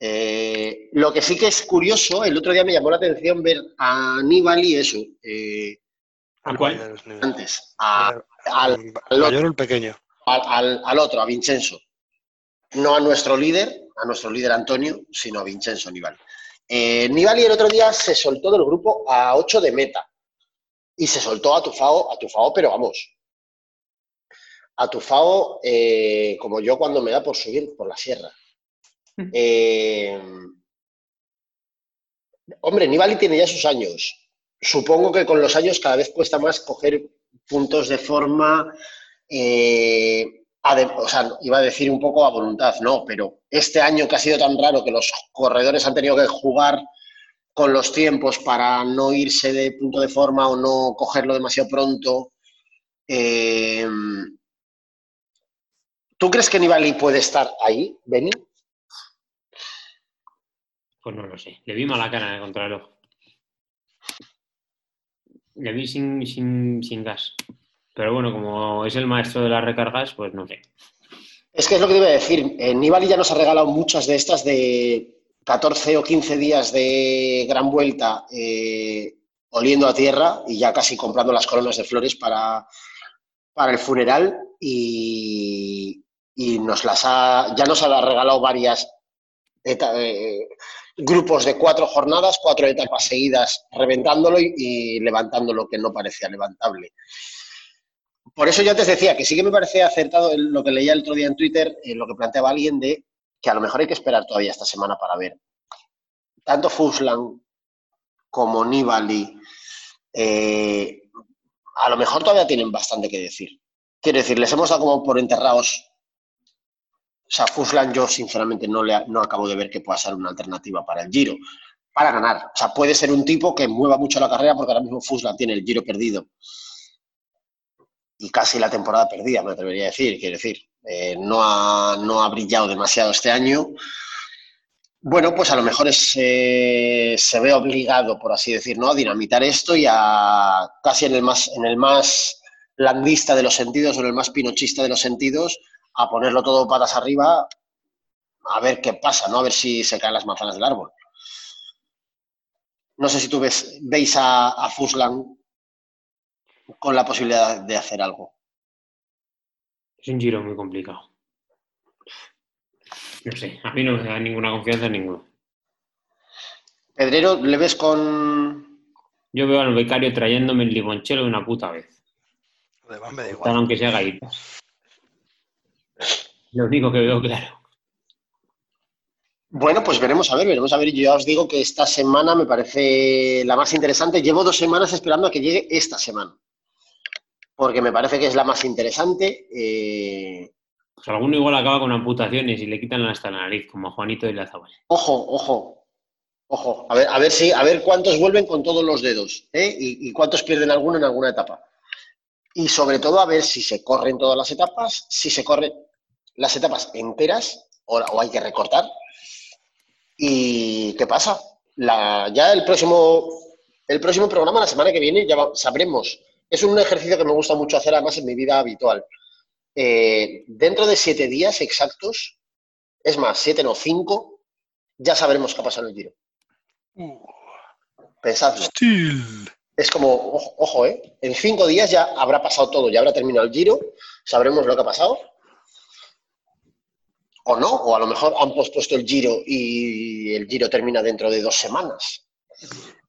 Eh, lo que sí que es curioso, el otro día me llamó la atención ver a Aníbal y eso, eh, ¿A cuál? antes, a- al, ¿Al al otro. mayor o el pequeño? al, al- al otro, a Vincenzo. No a nuestro líder, a nuestro líder Antonio, sino a Vincenzo Nibali. Eh, Nibali el otro día se soltó del grupo a 8 de meta. Y se soltó a Tufao, a Tufao, pero vamos. A Tufao, eh, como yo cuando me da por subir por la sierra. Eh, hombre, Nibali tiene ya sus años. Supongo que con los años cada vez cuesta más coger puntos de forma eh, o sea, iba a decir un poco a voluntad, no, pero este año que ha sido tan raro que los corredores han tenido que jugar con los tiempos para no irse de punto de forma o no cogerlo demasiado pronto. eh, ¿Tú crees que Nibali puede estar ahí, Beni? Pues no lo sé. Le vi mala cara contra el ojo. Le vi sin, sin, sin gas. Pero bueno, como es el maestro de las recargas, pues no sé. Es que es lo que te iba a decir. Eh, Nibali ya nos ha regalado muchas de estas de 14 o 15 días de gran vuelta, eh, oliendo a tierra y ya casi comprando las coronas de flores para, para el funeral y, y nos las ha, ya nos ha regalado varias eh, grupos de cuatro jornadas, cuatro etapas seguidas, reventándolo y levantando lo que no parecía levantable. Por eso yo antes decía que sí que me parecía acertado lo que leía el otro día en Twitter, eh, lo que planteaba alguien de que a lo mejor hay que esperar todavía esta semana para ver. Tanto Fuslan como Nibali, eh, a lo mejor todavía tienen bastante que decir. Quiero decir, les hemos dado como por enterrados. O sea, Fuslan yo sinceramente no, le, no acabo de ver que pueda ser una alternativa para el Giro, para ganar. O sea, puede ser un tipo que mueva mucho la carrera porque ahora mismo Fuslan tiene el Giro perdido y casi la temporada perdida, me atrevería a decir. Quiero decir, eh, no, ha, no ha brillado demasiado este año. Bueno, pues a lo mejor es, eh, se ve obligado, por así decir, ¿no? a dinamitar esto y a casi en el más, en el más landista de los sentidos o en el más pinochista de los sentidos, a ponerlo todo patas arriba, a ver qué pasa, ¿no? A ver si se caen las manzanas del árbol. No sé si tú ves, veis a, a Fuslan con la posibilidad de hacer algo. Es un giro muy complicado. No sé, a mí no me da ninguna confianza en ninguno. Pedrero, ¿le ves con...? Yo veo al becario trayéndome el limonchelo una puta vez. Además me da Tal igual. aunque sea gallitas. Lo único que veo claro. Bueno, pues veremos a ver, veremos a ver. Yo ya os digo que esta semana me parece la más interesante. Llevo dos semanas esperando a que llegue esta semana. Porque me parece que es la más interesante. Eh, Pues alguno igual acaba con amputaciones y le quitan hasta la nariz, como a Juanito de la Zabal. Ojo, ojo, ojo. A ver, a ver si, a ver cuántos vuelven con todos los dedos, ¿eh? y, y cuántos pierden alguno en alguna etapa. Y sobre todo a ver si se corren todas las etapas, si se corren las etapas enteras o, o hay que recortar. ¿Y qué pasa? La, ya el próximo, el próximo programa, la semana que viene, ya va- sabremos. Es un ejercicio que me gusta mucho hacer además en mi vida habitual. Eh, dentro de siete días exactos, es más, siete no, cinco, ya sabremos qué ha pasado en el Giro. Pensadlo. Still. Es como, ojo, ojo, ¿eh? En cinco días ya habrá pasado todo, ya habrá terminado el Giro, sabremos lo que ha pasado. O no, o a lo mejor han pospuesto el Giro y el Giro termina dentro de dos semanas.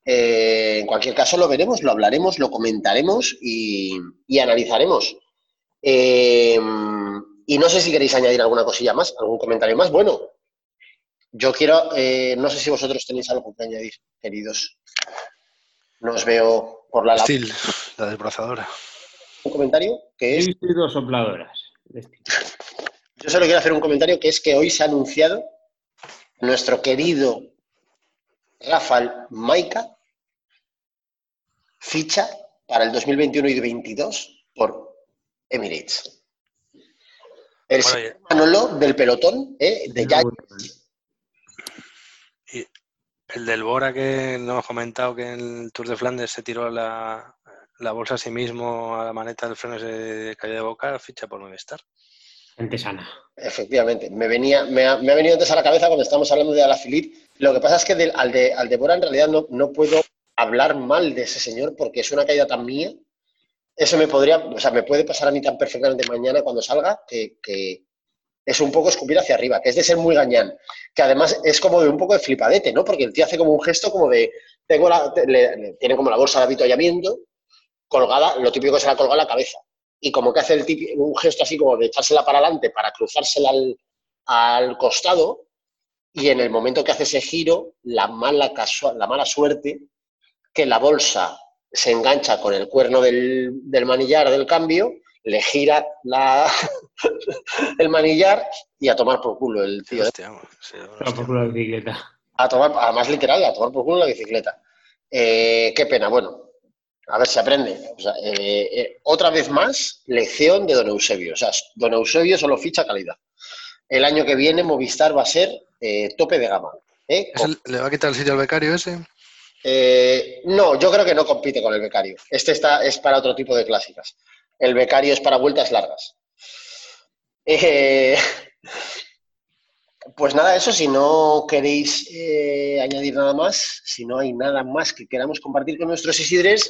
Eh, en cualquier caso, lo veremos, lo hablaremos, lo comentaremos y, y analizaremos. Eh, y no sé si queréis añadir alguna cosilla más, algún comentario más. Bueno, yo quiero, eh, no sé si vosotros tenéis algo que añadir, queridos. No os veo por la Still, la desbrozadora. un comentario que es, dos sopladoras. yo solo quiero hacer un comentario que es que hoy se ha anunciado nuestro querido Rafael Maica ficha para el 2021 y 2022 por Emirates. El Bueno, Manolo del pelotón, ¿eh? de ya y el del Bora que no hemos comentado que en el Tour de Flandes se tiró la, la bolsa a sí mismo a la maneta del freno se cayó de boca, ficha por Movistar. Gente sana. Efectivamente, me, venía, me, ha, me ha venido antes a la cabeza cuando estamos hablando de Alaphilippe. Lo que pasa es que del, al, de, al de Bora en realidad no, no puedo hablar mal de ese señor porque es una caída tan mía. Eso me podría, o sea, me puede pasar a mí tan perfectamente mañana cuando salga que, es un poco escupir hacia arriba, que es de ser muy gañán, que además es como de un poco de flipadete, ¿no? Porque el tío hace como un gesto como de, tengo la, tiene como la bolsa de avituallamiento colgada, lo típico que se la cabeza y como que hace el típi- un gesto así como de echársela para adelante para cruzársela al, al costado y en el momento que hace ese giro, la mala, casua- la mala suerte que la bolsa se engancha con el cuerno del, del manillar del cambio, le gira la, [LAUGHS] el manillar y a tomar por culo el tío. Hostia, sí, hostia. por la bicicleta. A tomar, además literal, a tomar por culo la bicicleta. Eh, qué pena, bueno, a ver si aprende. O sea, eh, eh, otra vez más, lección de don Eusebio. O sea, don Eusebio solo ficha calidad. El año que viene Movistar va a ser eh, tope de gama. ¿eh? ¿Es el- ¿Le va a quitar el sitio al becario ese? Eh, no, yo creo que no compite con el becario. Este está, es para otro tipo de clásicas. El becario es para vueltas largas. Eh, [LAUGHS] Pues nada, eso, si no queréis eh, añadir nada más, si no hay nada más que queramos compartir con nuestros Isidres,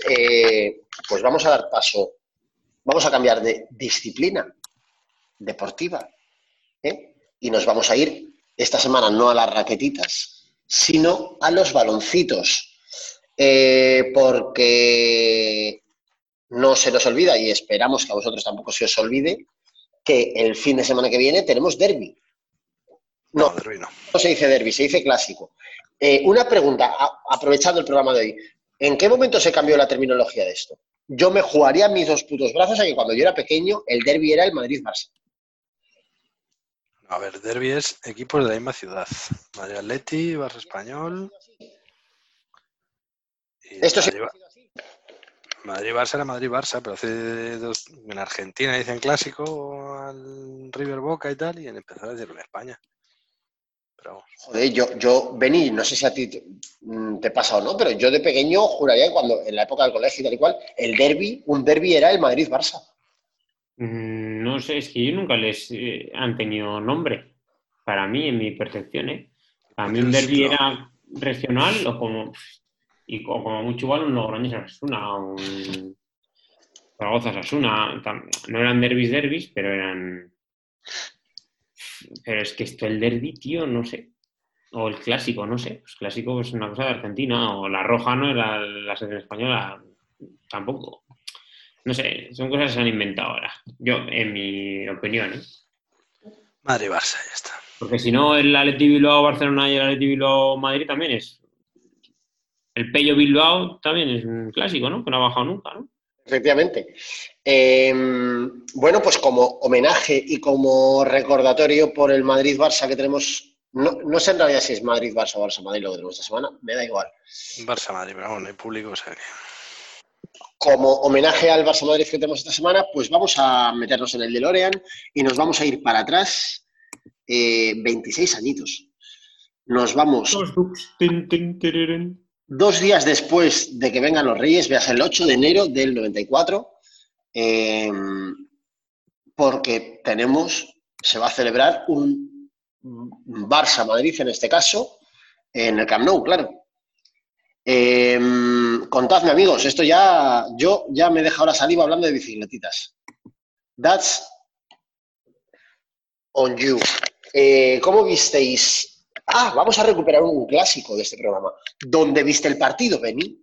pues vamos a dar paso, vamos a cambiar de disciplina deportiva y nos vamos a ir esta semana no a las raquetitas, sino a los baloncitos, Eh, porque no se nos olvida y esperamos que a vosotros tampoco se os olvide que el fin de semana que viene tenemos derby. No, No, derbi no. no se dice derby, se dice clásico. Eh, una pregunta, a- aprovechando el programa de hoy. ¿En qué momento se cambió la terminología de esto? Yo me jugaría mis dos putos brazos a que cuando yo era pequeño el derby era el Madrid-Barça. A ver, derbi es equipos de la misma ciudad. Madrid Atleti, Barça Español. Y Esto sí Madrid, Madrid-Barça era Madrid-Barça, pero hace dos, en Argentina dicen clásico al River Boca y tal, y en empezar a decirlo en España. Pero Joder, yo, yo, Beni, no sé si a ti te, mm, te pasa o no, pero yo de pequeño juraría que cuando, en la época del colegio y tal y cual, el derby, un derby era el Madrid-Barça. Mm, No sé, es que yo nunca les eh, han tenido nombre. Para mí, en mi percepción, ¿eh? Para mí un no. era regional o como, y co- como mucho igual un Logroñés Asuna, un Zaragoza Asuna. No eran derbis derbis, pero eran. Pero es que esto, el derbi, tío, no sé. O el clásico, no sé. Pues clásico es una cosa de Argentina. O la roja, ¿no? La, la selección española, tampoco. No sé, son cosas que se han inventado ahora. Yo, en mi opinión, ¿eh? Madrid-Barça, ya está. Porque si no, el Atleti Bilbao Barcelona y el Atleti Bilbao Madrid también es. El Pello Bilbao también es un clásico, ¿no? Que no ha bajado nunca, ¿no? Efectivamente. Eh, bueno, pues como homenaje y como recordatorio por el Madrid-Barça que tenemos, no, no sé en realidad si es Madrid-Barça o Barça-Madrid lo que tenemos esta semana, me da igual. Barça-Madrid, pero vamos, no hay público, o sea que... Como homenaje al Barça-Madrid que tenemos esta semana, pues vamos a meternos en el DeLorean y nos vamos a ir para atrás eh, 26 añitos. Nos vamos Tin, tin, tirirín. Dos días después de que vengan los Reyes, veas el 8 de enero del 94, eh, porque tenemos, se va a celebrar un Barça-Madrid en este caso, en el Camp Nou, claro. Eh, contadme, amigos, esto ya, yo ya me he dejado la saliva hablando de bicicletitas. That's on you. Eh, ¿Cómo visteis? Ah, vamos a recuperar un clásico de este programa. ¿Dónde viste el partido, Beni?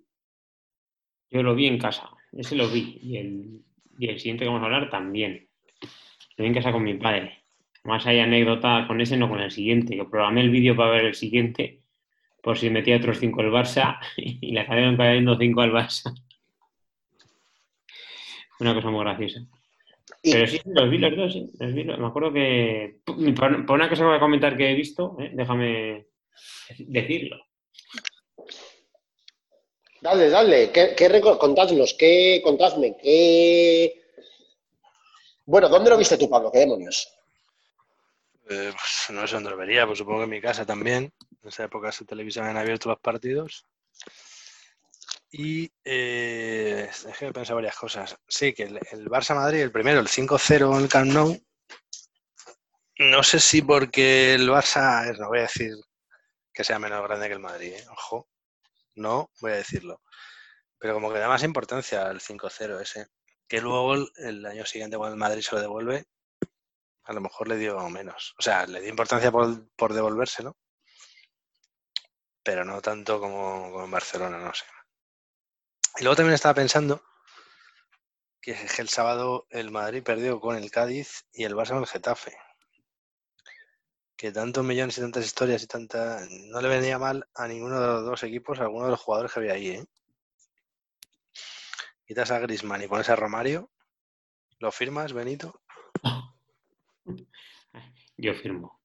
Yo lo vi en casa, ese lo vi. Y el, siguiente que vamos a hablar también. Lo vi en casa con mi padre. Más hay anécdota con ese, no con el siguiente. Que programé el vídeo para ver el siguiente, por si metía otros cinco el Barça, [LAUGHS] y le acabaron cayendo cinco al Barça. Una cosa muy graciosa. Y- Pero sí, los vi los dos, sí, los vi, los- me acuerdo que... Por, por una cosa que voy a comentar que he visto, eh, déjame decirlo. Dale, dale, ¿qué, qué contadnos, qué, contadme, qué... Bueno, ¿dónde lo viste tú, Pablo? ¿Qué demonios? Eh, pues, no sé dónde lo vería, pues supongo que en mi casa también. En esa época se televisaban abiertos los partidos. Y eh, déjeme pensar varias cosas. Sí, que el, el Barça-Madrid, el primero, el 5-0 en el Camp Nou. No sé si porque el Barça, no voy a decir que sea menos grande que el Madrid, ¿eh? ojo, no voy a decirlo. Pero como que da más importancia al 5-0 ese. Que luego el, el año siguiente cuando el Madrid se lo devuelve, a lo mejor le dio menos. O sea, le dio importancia por, por devolvérselo, pero no tanto como, como en Barcelona, no sé. Y luego también estaba pensando que el sábado el Madrid perdió con el Cádiz y el Barça con el Getafe. Que tantos millones y tantas historias y tanta... No le venía mal a ninguno de los dos equipos, a alguno de los jugadores que había ahí, ¿eh? Quitas a Griezmann y pones a Romario, ¿lo firmas, Benito? Yo firmo.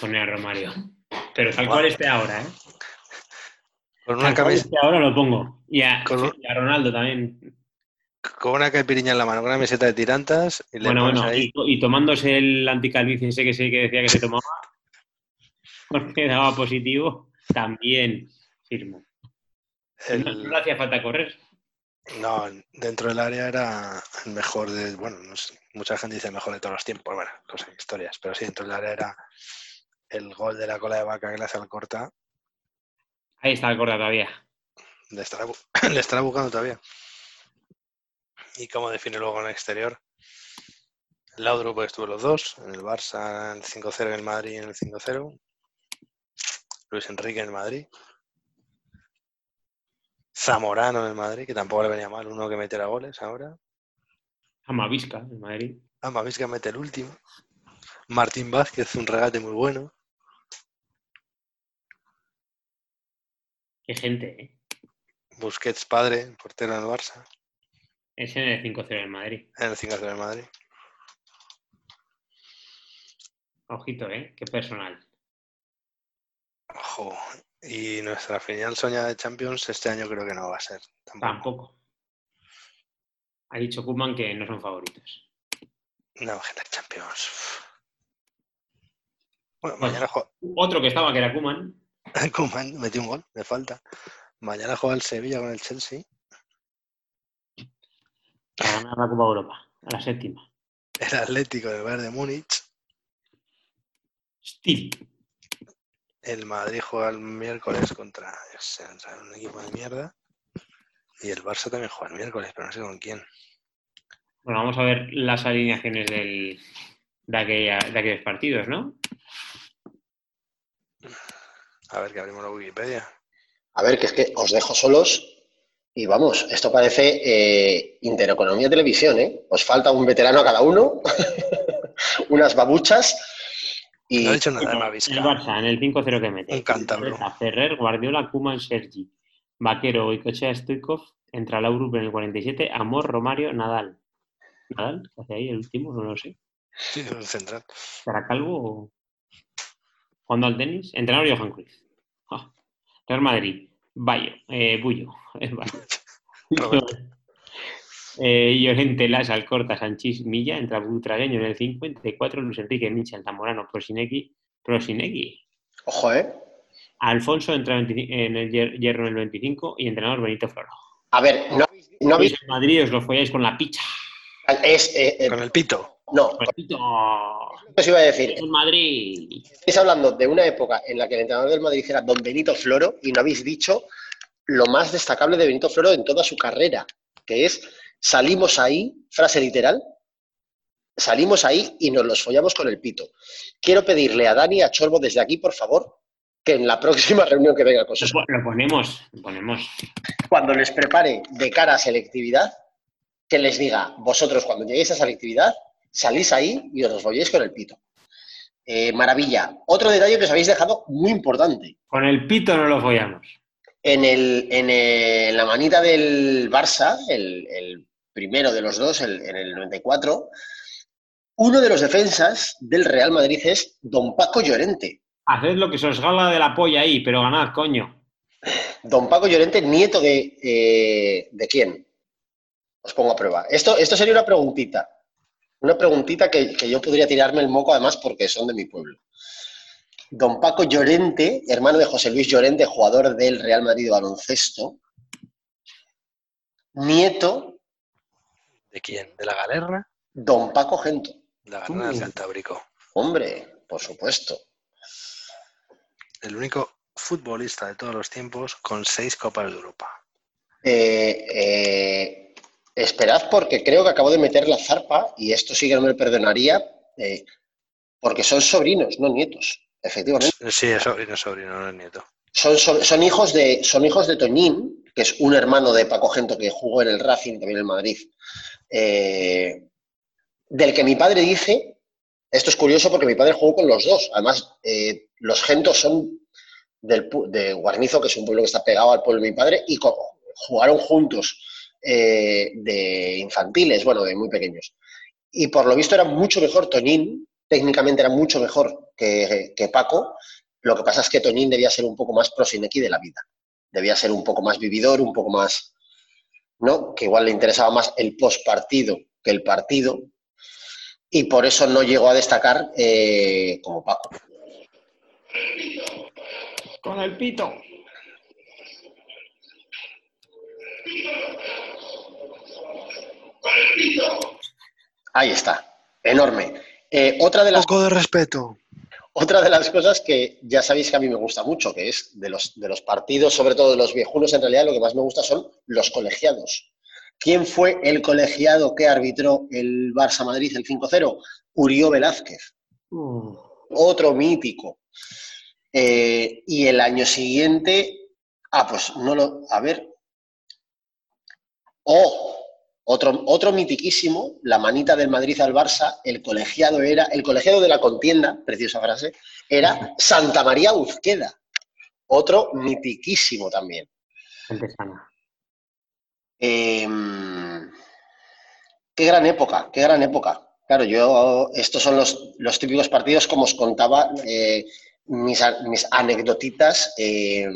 Pone a Romario. Pero tal cual esté ahora, ¿eh? Con una, esté ahora lo pongo. Y a, Con un- y a Ronaldo también. con una caipiriña en la mano, con una meseta de tirantas y Bueno, bueno, ahí. y, y tomándose el anticalvicie ese que sí que decía que se tomaba, [LAUGHS] [LAUGHS] porque daba positivo, también firmo. No, le hacía falta correr. No, dentro del área era el mejor de, bueno, no sé, mucha gente dice el mejor de todos los tiempos, bueno, cosas, historias, pero sí, dentro del área era el gol de la cola de vaca que le hace al corta, Ahí está el corta todavía. le estará, bu- [CLEARS THROAT] le estará buscando todavía. ¿Y cómo define luego en el exterior? Laudrup pues estuvo los dos, en el Barça, en el 5-0 en el Madrid y en el 5-0. Luis Enrique en el Madrid. Zamorano en el Madrid, que tampoco le venía mal uno que metiera goles ahora. Amavisca, en Madrid. Amavisca mete el último. Martín Vázquez, un regate muy bueno. Qué gente, ¿eh? Busquets padre, portero en el Barça. Es en el 5-0 en Madrid. En el 5-0 del Madrid. Ojito, ¿eh? Qué personal. Ojo. Y nuestra final soñada de Champions este año creo que no va a ser. Tampoco. Tampoco. Ha dicho Kuman que no son favoritos. No, que la Champions. Bueno, Bueno. mañana juega. Otro que estaba, que era Kuman. [LAUGHS] Koeman metió un gol, me falta. Mañana juega el Sevilla con el Chelsea. A ganar la Copa Europa. A la séptima. El Atlético del Bayern de Múnich. Steve. El Madrid juega el miércoles contra un equipo de mierda. Y el Barça también juega el miércoles, pero no sé con quién. Bueno, vamos a ver las alineaciones del, de, aquella- de aquellos partidos, ¿no? A ver que abrimos la Wikipedia. A ver, que es que os dejo solos y vamos, esto parece eh, Intereconomía Televisión, ¿eh? Os falta un veterano a cada uno, [LAUGHS] unas babuchas y No ha dicho nada de El Mavisca. Barça, en el 5-0 que mete. Un cántabro. Ferrer, Guardiola, Kuman, Sergi. Vaquero, Goicoechea, Stoikov. Entra Laudrup en el 47. Amor, Romario, Nadal. ¿Nadal? ¿Qué hace ahí el último? No lo sé. Sí, un central. ¿Para Calvo o jugando al tenis? Entrenador Johan Cruyff. Real Madrid. Bayo. Eh, Bullo. [LAUGHS] [LAUGHS] Eh, Llorente, Las, Alcorta, Sanchís, Milla, entra Butragueño en el 54, Luis Enrique, Michel, Zamorano, Prosinecki, Prosinecki. ojo, ¿eh? Alfonso entra 25 en el hier- hierro en el 25 y entrenador Benito Floro. A ver, no, no habéis... Sois en Madrid os lo folláis con la picha. Es, eh, eh, Con el pito. no, Benito, os iba a decir, en Madrid. estáis hablando de una época en la que el entrenador del Madrid era don Benito Floro y no habéis dicho lo más destacable de Benito Floro en toda su carrera, que es salimos ahí, frase literal, salimos ahí y nos los follamos con el pito. Quiero pedirle a Dani y a Chorbo desde aquí, por favor, que en la [LAUGHS] próxima reunión que venga con sus lo ponemos, lo ponemos. cuando les prepare de cara a selectividad, que les diga, vosotros cuando lleguéis a selectividad, salís ahí y os los con el pito. Eh, maravilla. Otro detalle que os habéis dejado muy importante. Con el pito no lo follamos. En, el, en, el- en la manita del Barça, el, el primero de los dos, el- en el 94, uno de los defensas del Real Madrid es don Paco Llorente. Haced lo que se os gala de la polla ahí, pero ganad, coño. Don Paco Llorente, nieto de... eh, ¿De quién? Os pongo a prueba. Esto, esto sería una preguntita. Una preguntita que, que yo podría tirarme el moco además porque son de mi pueblo. Don Paco Llorente, hermano de José Luis Llorente, jugador del Real Madrid de baloncesto, nieto ¿De quién? ¿De la galerna? Don Paco Gento. La galerna del. Cantábrico. Hombre, por supuesto. El único futbolista de todos los tiempos con seis Copas de Europa. Eh, eh, esperad porque creo que acabo de meter la zarpa y esto sí que no me perdonaría eh, porque son sobrinos, no nietos, efectivamente. Sí, es sobrino, sobrino, no es nieto. Son, so- son hijos de, son hijos de Toñín, que es un hermano de Paco Gento que jugó en el Racing, también en el Madrid, eh, del que mi padre dice, esto es curioso porque mi padre jugó con los dos, además eh, los Gentos son del, de Guarnizo, que es un pueblo que está pegado al pueblo de mi padre, y jugaron juntos eh, de infantiles, bueno, de muy pequeños. Y por lo visto era mucho mejor Toñín, técnicamente era mucho mejor que, que Paco, lo que pasa es que Toñín debía ser un poco más prosinequi de la vida. Debía ser un poco más vividor, un poco más. ¿No? Que igual le interesaba más el postpartido que el partido. Y por eso no llegó a destacar eh, como Paco. Con el pito. Ahí está. Enorme. Eh, otra, de las, poco de respeto. otra de las cosas que ya sabéis que a mí me gusta mucho, que es de los, de los partidos, sobre todo de los viejunos, en realidad lo que más me gusta son los colegiados. ¿Quién fue el colegiado que arbitró el Barça Madrid el 5-0? Urió Velázquez, Uh, otro mítico. Eh, y el año siguiente, ah, pues no lo, a ver. Oh, otro, otro mitiquísimo, la manita del Madrid al Barça, el colegiado era, el colegiado de la contienda, preciosa frase, era [LAUGHS] Santa María Uzqueda. Otro mitiquísimo también. Eh, qué gran época, qué gran época. Claro, yo, estos son los, los típicos partidos, como os contaba, eh, mis, mis anecdotitas, eh,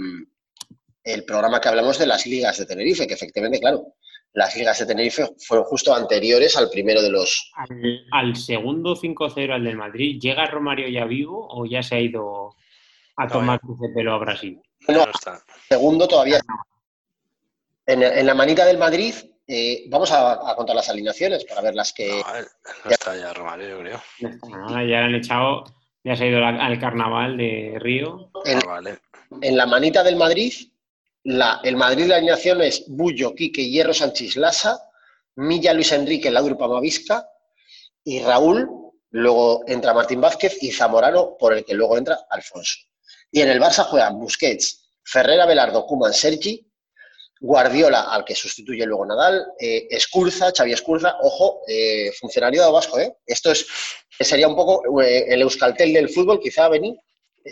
el programa que hablamos de las ligas de Tenerife, que efectivamente, claro, las ligas de Tenerife fueron justo anteriores al primero de los... Al, al segundo 5-0 al del Madrid, ¿llega Romario ya vivo o ya se ha ido a No, tomar de pelo a Brasil? No. no está. Segundo todavía. En, en la manita del Madrid, eh, vamos a, a contar las alineaciones para ver las que... No, no está ya Romario, yo creo. Ya ¿no? Han echado, ya se ha ido la- al carnaval de Río. En, Ah, vale. en la manita del Madrid, la, el Madrid la alineación es Bullo, Quique, Hierro, Sánchez Lasa, Milla, Luis Enrique, Laudrup, Pamavisca y Raúl. Luego entra Martín Vázquez y Zamorano, por el que luego entra Alfonso. Y en el Barça juegan Busquets, Ferrera, Velardo, Kuman, Sergi, Guardiola, al que sustituye luego Nadal, eh, Escurza, Xavi Escurza, ojo, eh, funcionario vasco, ¿eh? Esto es, sería un poco eh, el Euskaltel del fútbol, quizá venir,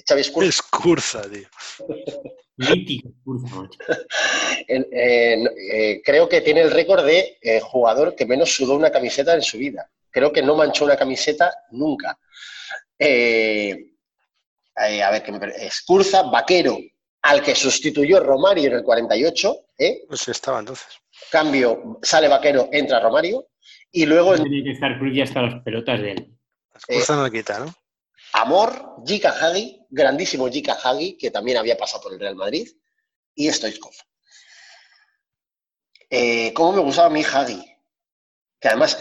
Xavi Escurza. Es cursa, tío. [LAUGHS] Mítico, [LAUGHS] en- eh, creo que tiene el récord de eh, jugador que menos sudó una camiseta en su vida. Creo que no manchó una camiseta nunca. Eh, eh, a ver, que me Escurza, Vaquero, al que sustituyó Romario en el 48, ¿eh? Pues estaba entonces. cambio, sale Vaquero, entra Romario, y luego en Tiene que estar Cruz ya hasta las pelotas de él. Las cursa no le quita, ¿no? Amor, Jika Hagi, grandísimo Jika Hagi, que también había pasado por el Real Madrid, y Stoichkov. Eh, ¿Cómo me gustaba a mí Hagi? Que además,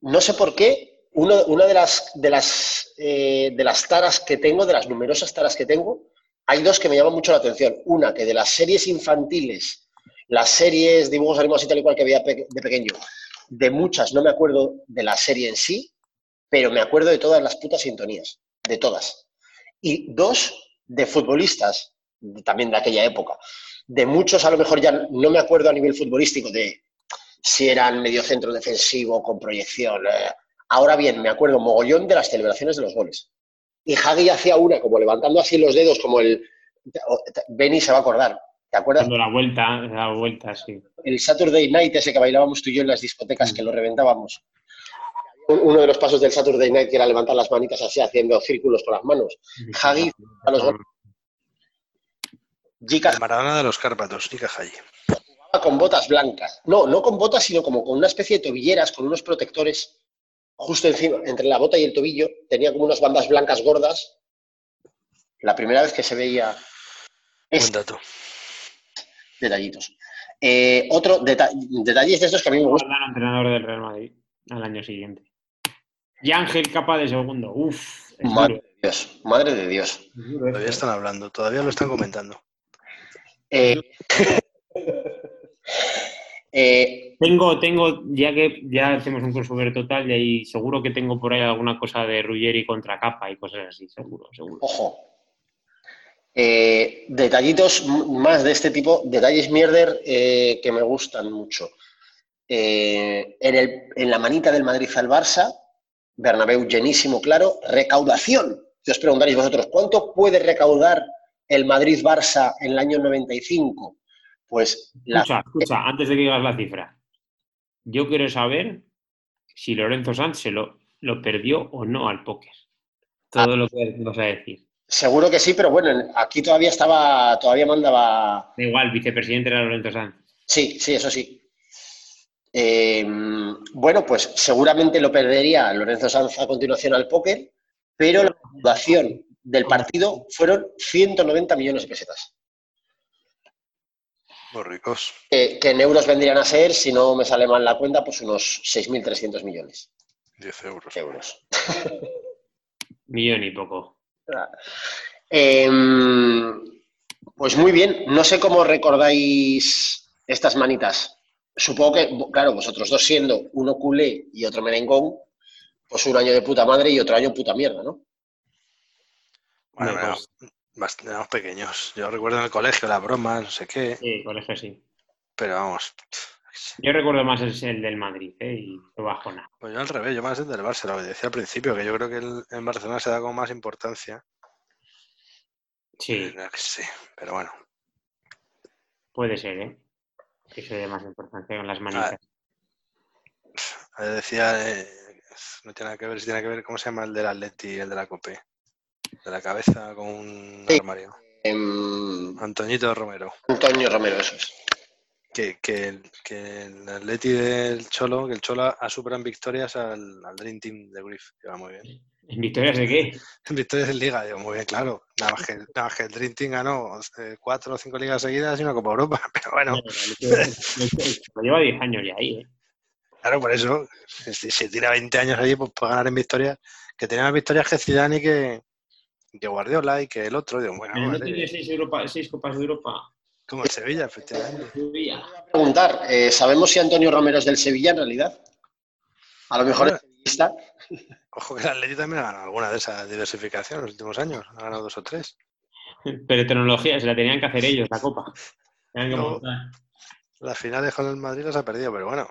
no sé por qué, una de las, de, las, eh, de las taras que tengo, de las numerosas taras que tengo, hay dos que me llaman mucho la atención. Una, que de las series infantiles, las series, dibujos animados y tal y cual que pe- de pequeño, de muchas no me acuerdo de la serie en sí, pero me acuerdo de todas las putas sintonías, de todas. Y dos, de futbolistas, también de aquella época. De muchos, a lo mejor ya no me acuerdo a nivel futbolístico de si eran medio centro defensivo con proyección. eh. Ahora bien, me acuerdo mogollón de las celebraciones de los goles. Y Hagi hacía una, como levantando así los dedos, como el. Benny se va a acordar. ¿Te acuerdas? Dando la vuelta, la vuelta, sí. el Saturday Night ese que bailábamos tú y yo en las discotecas, que lo reventábamos. Un- Uno de los pasos del Saturday Night que era levantar las manitas así, haciendo círculos con las manos. Hagi a los. Jika El Maradona de los Cárpatos, Nika Haji. jugaba con botas blancas. No, no con botas, sino como con una especie de tobilleras, con unos protectores justo encima, entre la bota y el tobillo. Tenía como unas bandas blancas gordas. La primera vez que se veía Buen este dato. detallitos. Eh, otro deta- detalles de estos que a mí me gustan. Entrenador del Real Madrid al año siguiente. Y Ángel Capa de segundo. Uf, Madre duro, de Dios, madre de Dios. es duro esto, Todavía están hablando, todavía lo están comentando. Eh, [LAUGHS] eh, Tengo, tengo, ya que ya hacemos un crossover total y ahí seguro que tengo por ahí alguna cosa de Ruggeri contra Capa y cosas así, seguro, seguro. ojo. Eh, detallitos más de este tipo, detalles mierder eh, que me gustan mucho. Eh, en, el- en la manita del Madrid al Barça, Bernabéu llenísimo, claro, recaudación. Si os preguntaréis vosotros, ¿cuánto puede recaudar el Madrid-Barça en el año 95? Pues la, Escucha, escucha, antes de que digas la cifra. Yo quiero saber si Lorenzo Sanz se lo, lo perdió o no al póker. Todo lo que vas a decir. seguro que sí, pero bueno, en- aquí todavía estaba, todavía mandaba Da igual, vicepresidente era Lorenzo Sanz. Sí, sí, eso sí. Eh, bueno, pues seguramente lo perdería Lorenzo Sanz a continuación al póker, pero la recaudación del partido fueron 190 millones de pesetas, Muy ricos. eh, que en euros vendrían a ser, si no me sale mal la cuenta, pues unos 6.300 millones 10 euros. euros. [LAUGHS] Millón y poco. Em, pues muy bien, no sé cómo recordáis estas manitas. Supongo que, claro, vosotros dos siendo uno culé y otro merengón, pues un año de puta madre y otro año puta mierda, ¿no? Bueno, No, pequeños. Yo recuerdo en el colegio las bromas, no sé qué, Sí, colegio sí. pero vamos. Yo recuerdo más el, el del Madrid, ¿eh? Y lo bajona. Pues yo al revés, yo más el del Barça, lo que decía al principio, que yo creo que el- en Barcelona se da con más importancia. Sí, qué sé, pero bueno. puede ser, ¿eh? Que se dé más importancia con las manitas. Eh, Decía, eh, no tiene nada que ver, si tiene que ver, ¿cómo se llama el del Atleti y el de la Cope? De la cabeza con un Sí. armario. Em, Antoñito Romero. Antonio Romero, eso es. Que, que, el- que el Atleti del Cholo, que el Cholo ha superado en victorias al, al Dream Team de Griff, que va muy bien. ¿En victorias de qué? [LAUGHS] En victorias en Liga, digo, muy bien, claro. Nada más que, nada más que el Dream Team ganó eh, cuatro o cinco ligas seguidas y una Copa Europa, [LAUGHS] pero bueno. Lo lleva 10 años ya ahí, ¿eh? Claro, por eso, si, si tira 20 años allí, pues puede ganar en victorias, que tenía más victorias que Zidane y que, que Guardiola y que el otro. Digo, bueno, Pero no vale, tiene seis, Europa, seis Copas de Europa. como el Sevilla, efectivamente. Sevilla. Preguntar, eh, ¿sabemos si Antonio Romero es del Sevilla en realidad? A lo mejor es Ojo que el Atleti también ha ganado alguna de esas diversificación en los últimos años, ha ganado dos o tres. Pero tecnología, se la tenían que hacer ellos, la [LAUGHS] Copa. No. Las finales con el Madrid las ha perdido, pero bueno,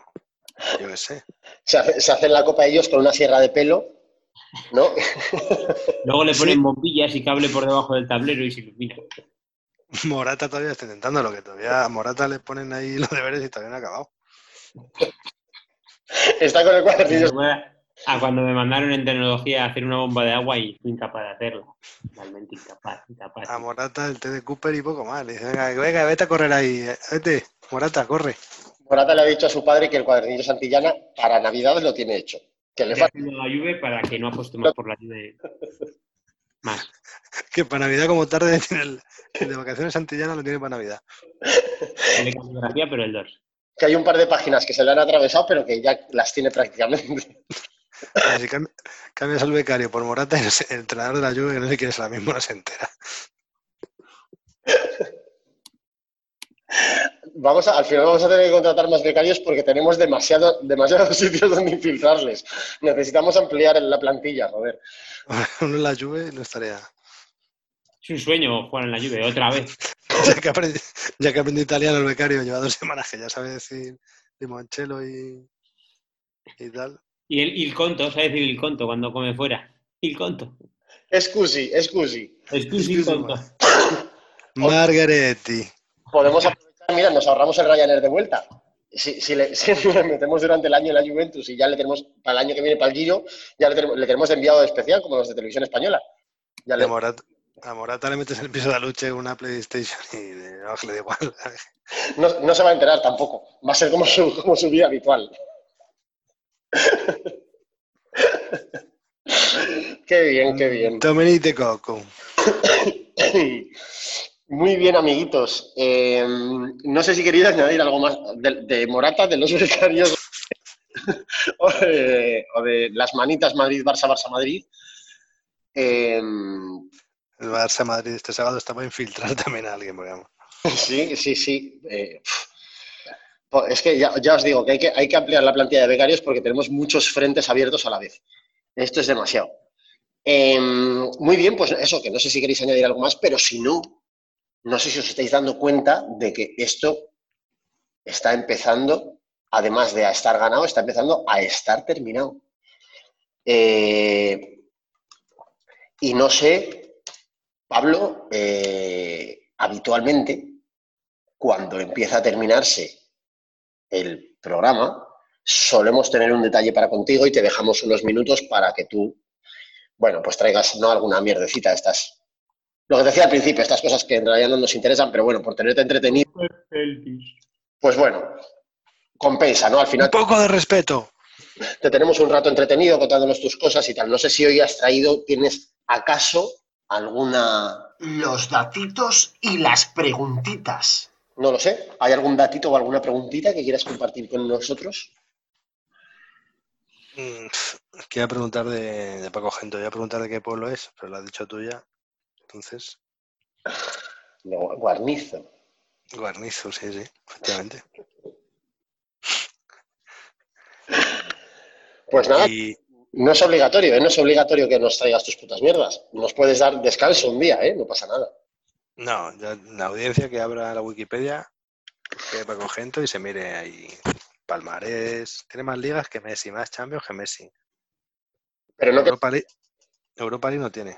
yo qué sé. Se, hace- se hacen la copa ellos con una sierra de pelo, ¿no? [LAUGHS] Luego le Sí. ponen bombillas y cable por debajo del tablero y se ilumina. Morata todavía está intentando lo que todavía a Morata le ponen ahí [LAUGHS] los deberes y todavía no ha acabado. Está con el cuadernillo. A cuando me mandaron en tecnología a hacer una bomba de agua y fui incapaz de hacerlo. Realmente incapaz, incapaz. A Morata el té de Cooper y poco más. Le dice, venga, venga, vete a correr ahí, eh, vete, Morata, corre. Morata le ha dicho a su padre que el cuadernillo Santillana para Navidad lo tiene hecho. Que le falta. haciendo la lluvia para que no apueste más por la lluvia. [LAUGHS] Más. Que para Navidad como tarde [LAUGHS] tiene el, el de vacaciones Santillana lo tiene para Navidad. El de caligrafía, pero el 2. Que hay un par de páginas que se le han atravesado, pero que ya las tiene prácticamente. [LAUGHS] Así cambia- cambias al becario por Morata y el entrenador de la lluvia, que no sé quién es ahora mismo, no se entera. Vamos a- al final vamos a tener que contratar más becarios porque tenemos demasiado, demasiados [LAUGHS] sitios donde infiltrarles. Necesitamos ampliar la plantilla, joder. [LAUGHS] Uno en la lluvia no estaría. Es un sueño jugar en la lluvia, otra vez. [LAUGHS] Ya que aprendí, ya que aprendí italiano el becario, lleva dos semanas que ya sabe decir limoncello y, y tal. Y el, il conto, ¿sabes decir il conto cuando come fuera? Il conto. Excusi, excusi. Excusi il conto. [COUGHS] Margaretti. Podemos aprovechar, mira, nos ahorramos el Ryanair de vuelta. Si, si le, [LAUGHS] si le metemos durante el año en la Juventus y ya le tenemos para el año que viene para el Giro, ya le tenemos, le tenemos de enviado especial, como los de televisión española. Ya A le- Morata, a Morata le metes en el piso de Aluche una PlayStation y de- le da igual. no, no se va a enterar tampoco. Va a ser como su, como su vida habitual. [LAUGHS] qué bien, qué bien. Domenite Coco. [COUGHS] Muy bien, amiguitos. Eh, no sé si queréis añadir algo más de, de Morata, de los becarios [LAUGHS] o, de, o de las manitas Madrid-Barça, Barça-Madrid. Eh, El Barça Madrid este sábado está para infiltrar también a alguien, vamos. sí, sí, sí. Eh, es que ya, os digo que hay, que ampliar la plantilla de becarios porque tenemos muchos frentes abiertos a la vez. Esto es demasiado. Eh, muy bien, pues eso, que no sé si queréis añadir algo más, pero si no, no sé si os estáis dando cuenta de que esto está empezando, además de a estar ganado, está empezando a estar terminado. Eh, y no sé, Pablo, eh, habitualmente, cuando empieza a terminarse el programa, solemos tener un detalle para contigo y te dejamos unos minutos para que tú, bueno, pues traigas no alguna mierdecita de estas. Lo que decía al principio, estas cosas que en realidad no nos interesan, pero bueno, por tenerte entretenido, pues bueno, compensa, ¿no? Al Un final poco de respeto. te tenemos un rato entretenido contándonos tus cosas y tal. No sé si hoy has traído, ¿tienes acaso alguna... Los datitos y las preguntitas. No lo sé, ¿hay algún datito o alguna preguntita que quieras compartir con nosotros? Mm, Quiero preguntar de, de Paco Gento, voy a preguntar de qué pueblo es, pero lo has dicho tú ya. Entonces, No, guarnizo. Guarnizo, sí, sí, efectivamente. Pues nada, Y no es obligatorio, ¿eh? No es obligatorio que nos traigas tus putas mierdas. Nos puedes dar descanso un día, ¿eh? No pasa nada. No, ya la audiencia que abra la Wikipedia, que Paco Gento y se mire ahí. Palmarés, tiene más ligas que Messi, más Champions que Messi. Pero no que... Europa League, Europa League no tiene.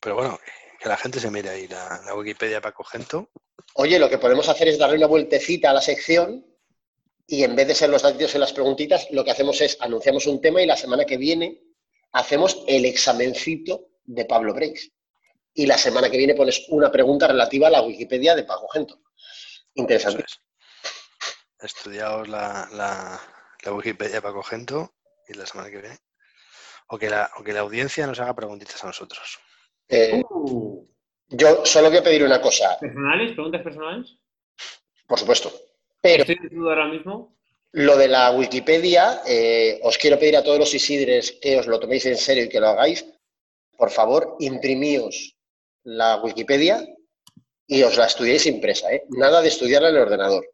Pero bueno, que la gente se mire ahí la, la Wikipedia de Paco Gento. Oye, lo que podemos hacer es darle una vueltecita a la sección y en vez de ser los datos y las preguntitas, lo que hacemos es anunciamos un tema y la semana que viene hacemos el examencito de Pablo Breis. Y la semana que viene pones una pregunta relativa a la Wikipedia de Paco Gento. Interesante. Es. Estudiaos la, la, la Wikipedia de Paco Gento y la semana que viene. O que, la, o que la audiencia nos haga preguntitas a nosotros. Eh, Uh, yo solo voy a pedir una cosa, ¿Personales? ¿Preguntas personales? por supuesto. Pero Estoy desnudo ahora mismo. lo de la Wikipedia, eh, os quiero pedir a todos los Isidres que os lo toméis en serio y que lo hagáis. Por favor, imprimíos la Wikipedia y os la estudiéis impresa. ¿eh? Nada de estudiarla en el ordenador.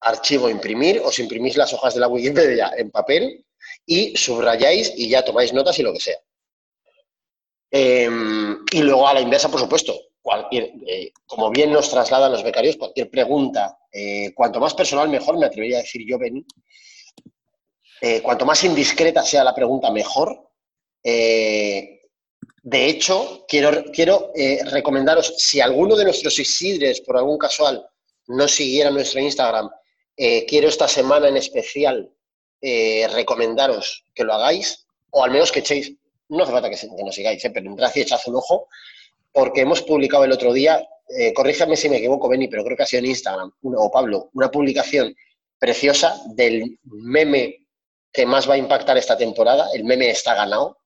Archivo imprimir, os imprimís las hojas de la Wikipedia en papel y subrayáis y ya tomáis notas y lo que sea. Eh, y luego a la inversa, por supuesto, cualquier, eh, como bien nos trasladan los becarios, cualquier pregunta, eh, cuanto más personal mejor, me atrevería a decir yo, Beni. Cuanto más indiscreta sea la pregunta, mejor. De hecho, quiero, quiero eh, recomendaros, si alguno de nuestros Isidres, por algún casual, no siguiera nuestro Instagram, eh, quiero esta semana en especial eh, recomendaros que lo hagáis, o al menos que echéis, no hace falta que, que nos sigáis, pero entrad y echad un ojo, porque hemos publicado el otro día, corríjame si me equivoco, Beni, pero creo que ha sido en Instagram, una- o Pablo, una publicación preciosa del meme que más va a impactar esta temporada, el meme está ganado.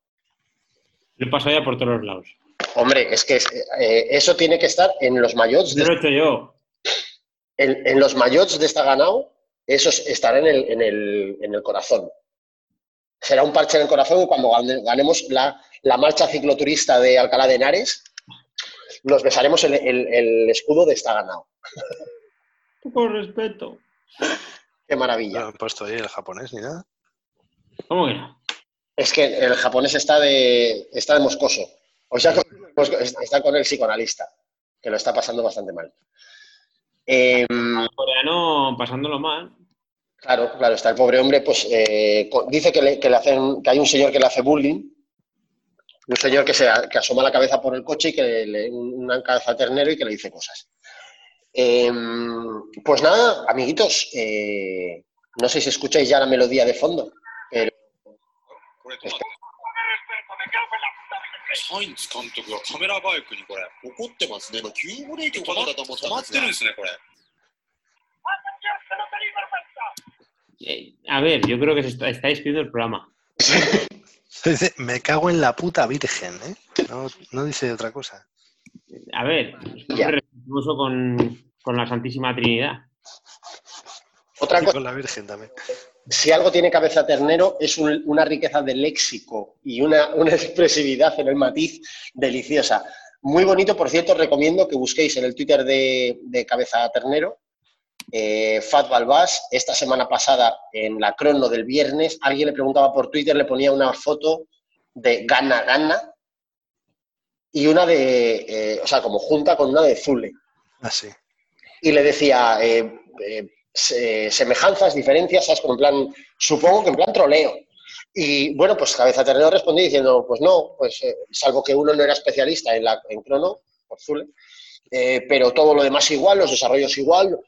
Lo he pasado ya por todos los lados. Hombre, es que eh, eso tiene que estar en los mayots Yo de, lo he hecho yo. en, en los mayots de esta ganado, eso es- estará en el, en, el, en el corazón. Será un parche en el corazón cuando gane- ganemos la, la marcha cicloturista de Alcalá de Henares, nos besaremos el, el- el escudo de esta ganado. [LAUGHS] Con respeto. Qué No maravilla. han puesto ahí el japonés ni nada. ¿Cómo que no? Es que el japonés está de, está de moscoso. O sea, está con el psicoanalista, que lo está pasando bastante mal. Em, El coreano pasándolo mal. Claro, claro, está el pobre hombre, pues eh, dice que, le, que le hacen, que hay un señor que le hace bullying, un señor que, se, que asoma la cabeza por el coche y que le, le- una cabeza ternero y que le dice cosas. Em, pues nada, amiguitos, eh, no sé si escucháis ya la melodía de fondo, これ止まってサインズ監督がカメラバイクにこれ怒ってますね。今急ブレーキをかけたと思った止まってるんですね、これ。 Eh, a ver, yo creo que se está, está escribiendo el programa. [LAUGHS] Dice, me cago en la puta virgen, ¿eh? No, no dice otra cosa. A ver, es Ya. muy respetuoso con, con la Santísima Trinidad. otra Y cosa, con la virgen también. si algo tiene cabeza ternero es un- una riqueza de léxico y una, una [LAUGHS] expresividad en el matiz deliciosa. Muy bonito, por cierto, recomiendo que busquéis en el Twitter de, de Cabeza Ternero, eh, Fat Balbás, esta semana pasada en la crono del viernes, alguien le preguntaba por Twitter, le ponía una foto de Gana Gana y una de, eh, o sea, como junta con una de Zule Así. y le decía eh, eh, se- semejanzas, diferencias, ¿sabes? Como en plan, supongo que en plan troleo. Y bueno, pues Cabeza Terreno respondió diciendo, pues no, pues eh, salvo que uno no era especialista en, la, en crono, por Zule, eh, pero todo lo demás igual, los desarrollos igual.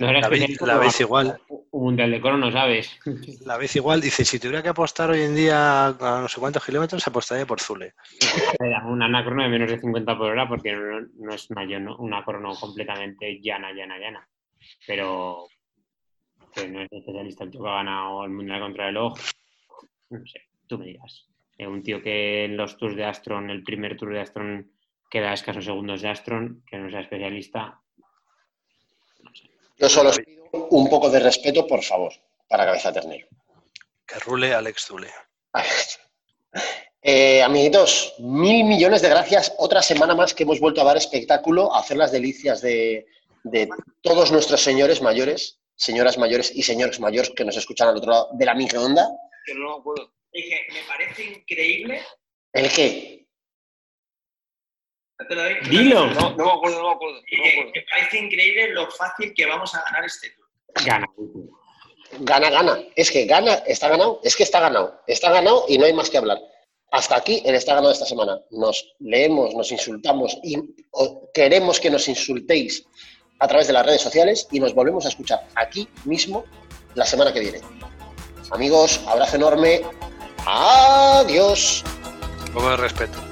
No era La vez, la igual. Un mundial de crono, ¿sabes? [LAUGHS] La vez igual. Dice, si tuviera que apostar hoy en día a no sé cuántos kilómetros, apostaría por Zule. Era una anacrono de menos de 50 por hora porque no, no es una, una crono completamente llana, llana, llana. Pero que no es especialista el tío que ha ganado el mundial contra el ojo. No sé, tú me dirás. Eh, un tío que en los tours de Astron, el primer tour de Astron, queda a escasos segundos de Astron, que no sea especialista. No sé. Yo solo os pido un poco de respeto, por favor, para Cabeza Ternero. Que rule Alex Zule. [LAUGHS] Eh, amiguitos, mil millones de gracias. Otra semana más que hemos vuelto a dar espectáculo, a hacer las delicias de, de todos nuestros señores mayores, señoras mayores y señores mayores que nos escuchan al otro lado de la microonda. Que no me acuerdo. Dije, me parece increíble. ¿El qué? Lo. Dilo. No, no me acuerdo, no me acuerdo. Dije, me parece increíble lo fácil que vamos a ganar este tour. Gana. Gana, gana. Es que gana, está ganado. Es que está ganado. Está ganado y no hay más que hablar. Hasta aquí el está ganado esta semana. Nos leemos, nos insultamos y queremos que nos insultéis a través de las redes sociales y nos volvemos a escuchar aquí mismo la semana que viene. Amigos, abrazo enorme. Adiós. Un de respeto.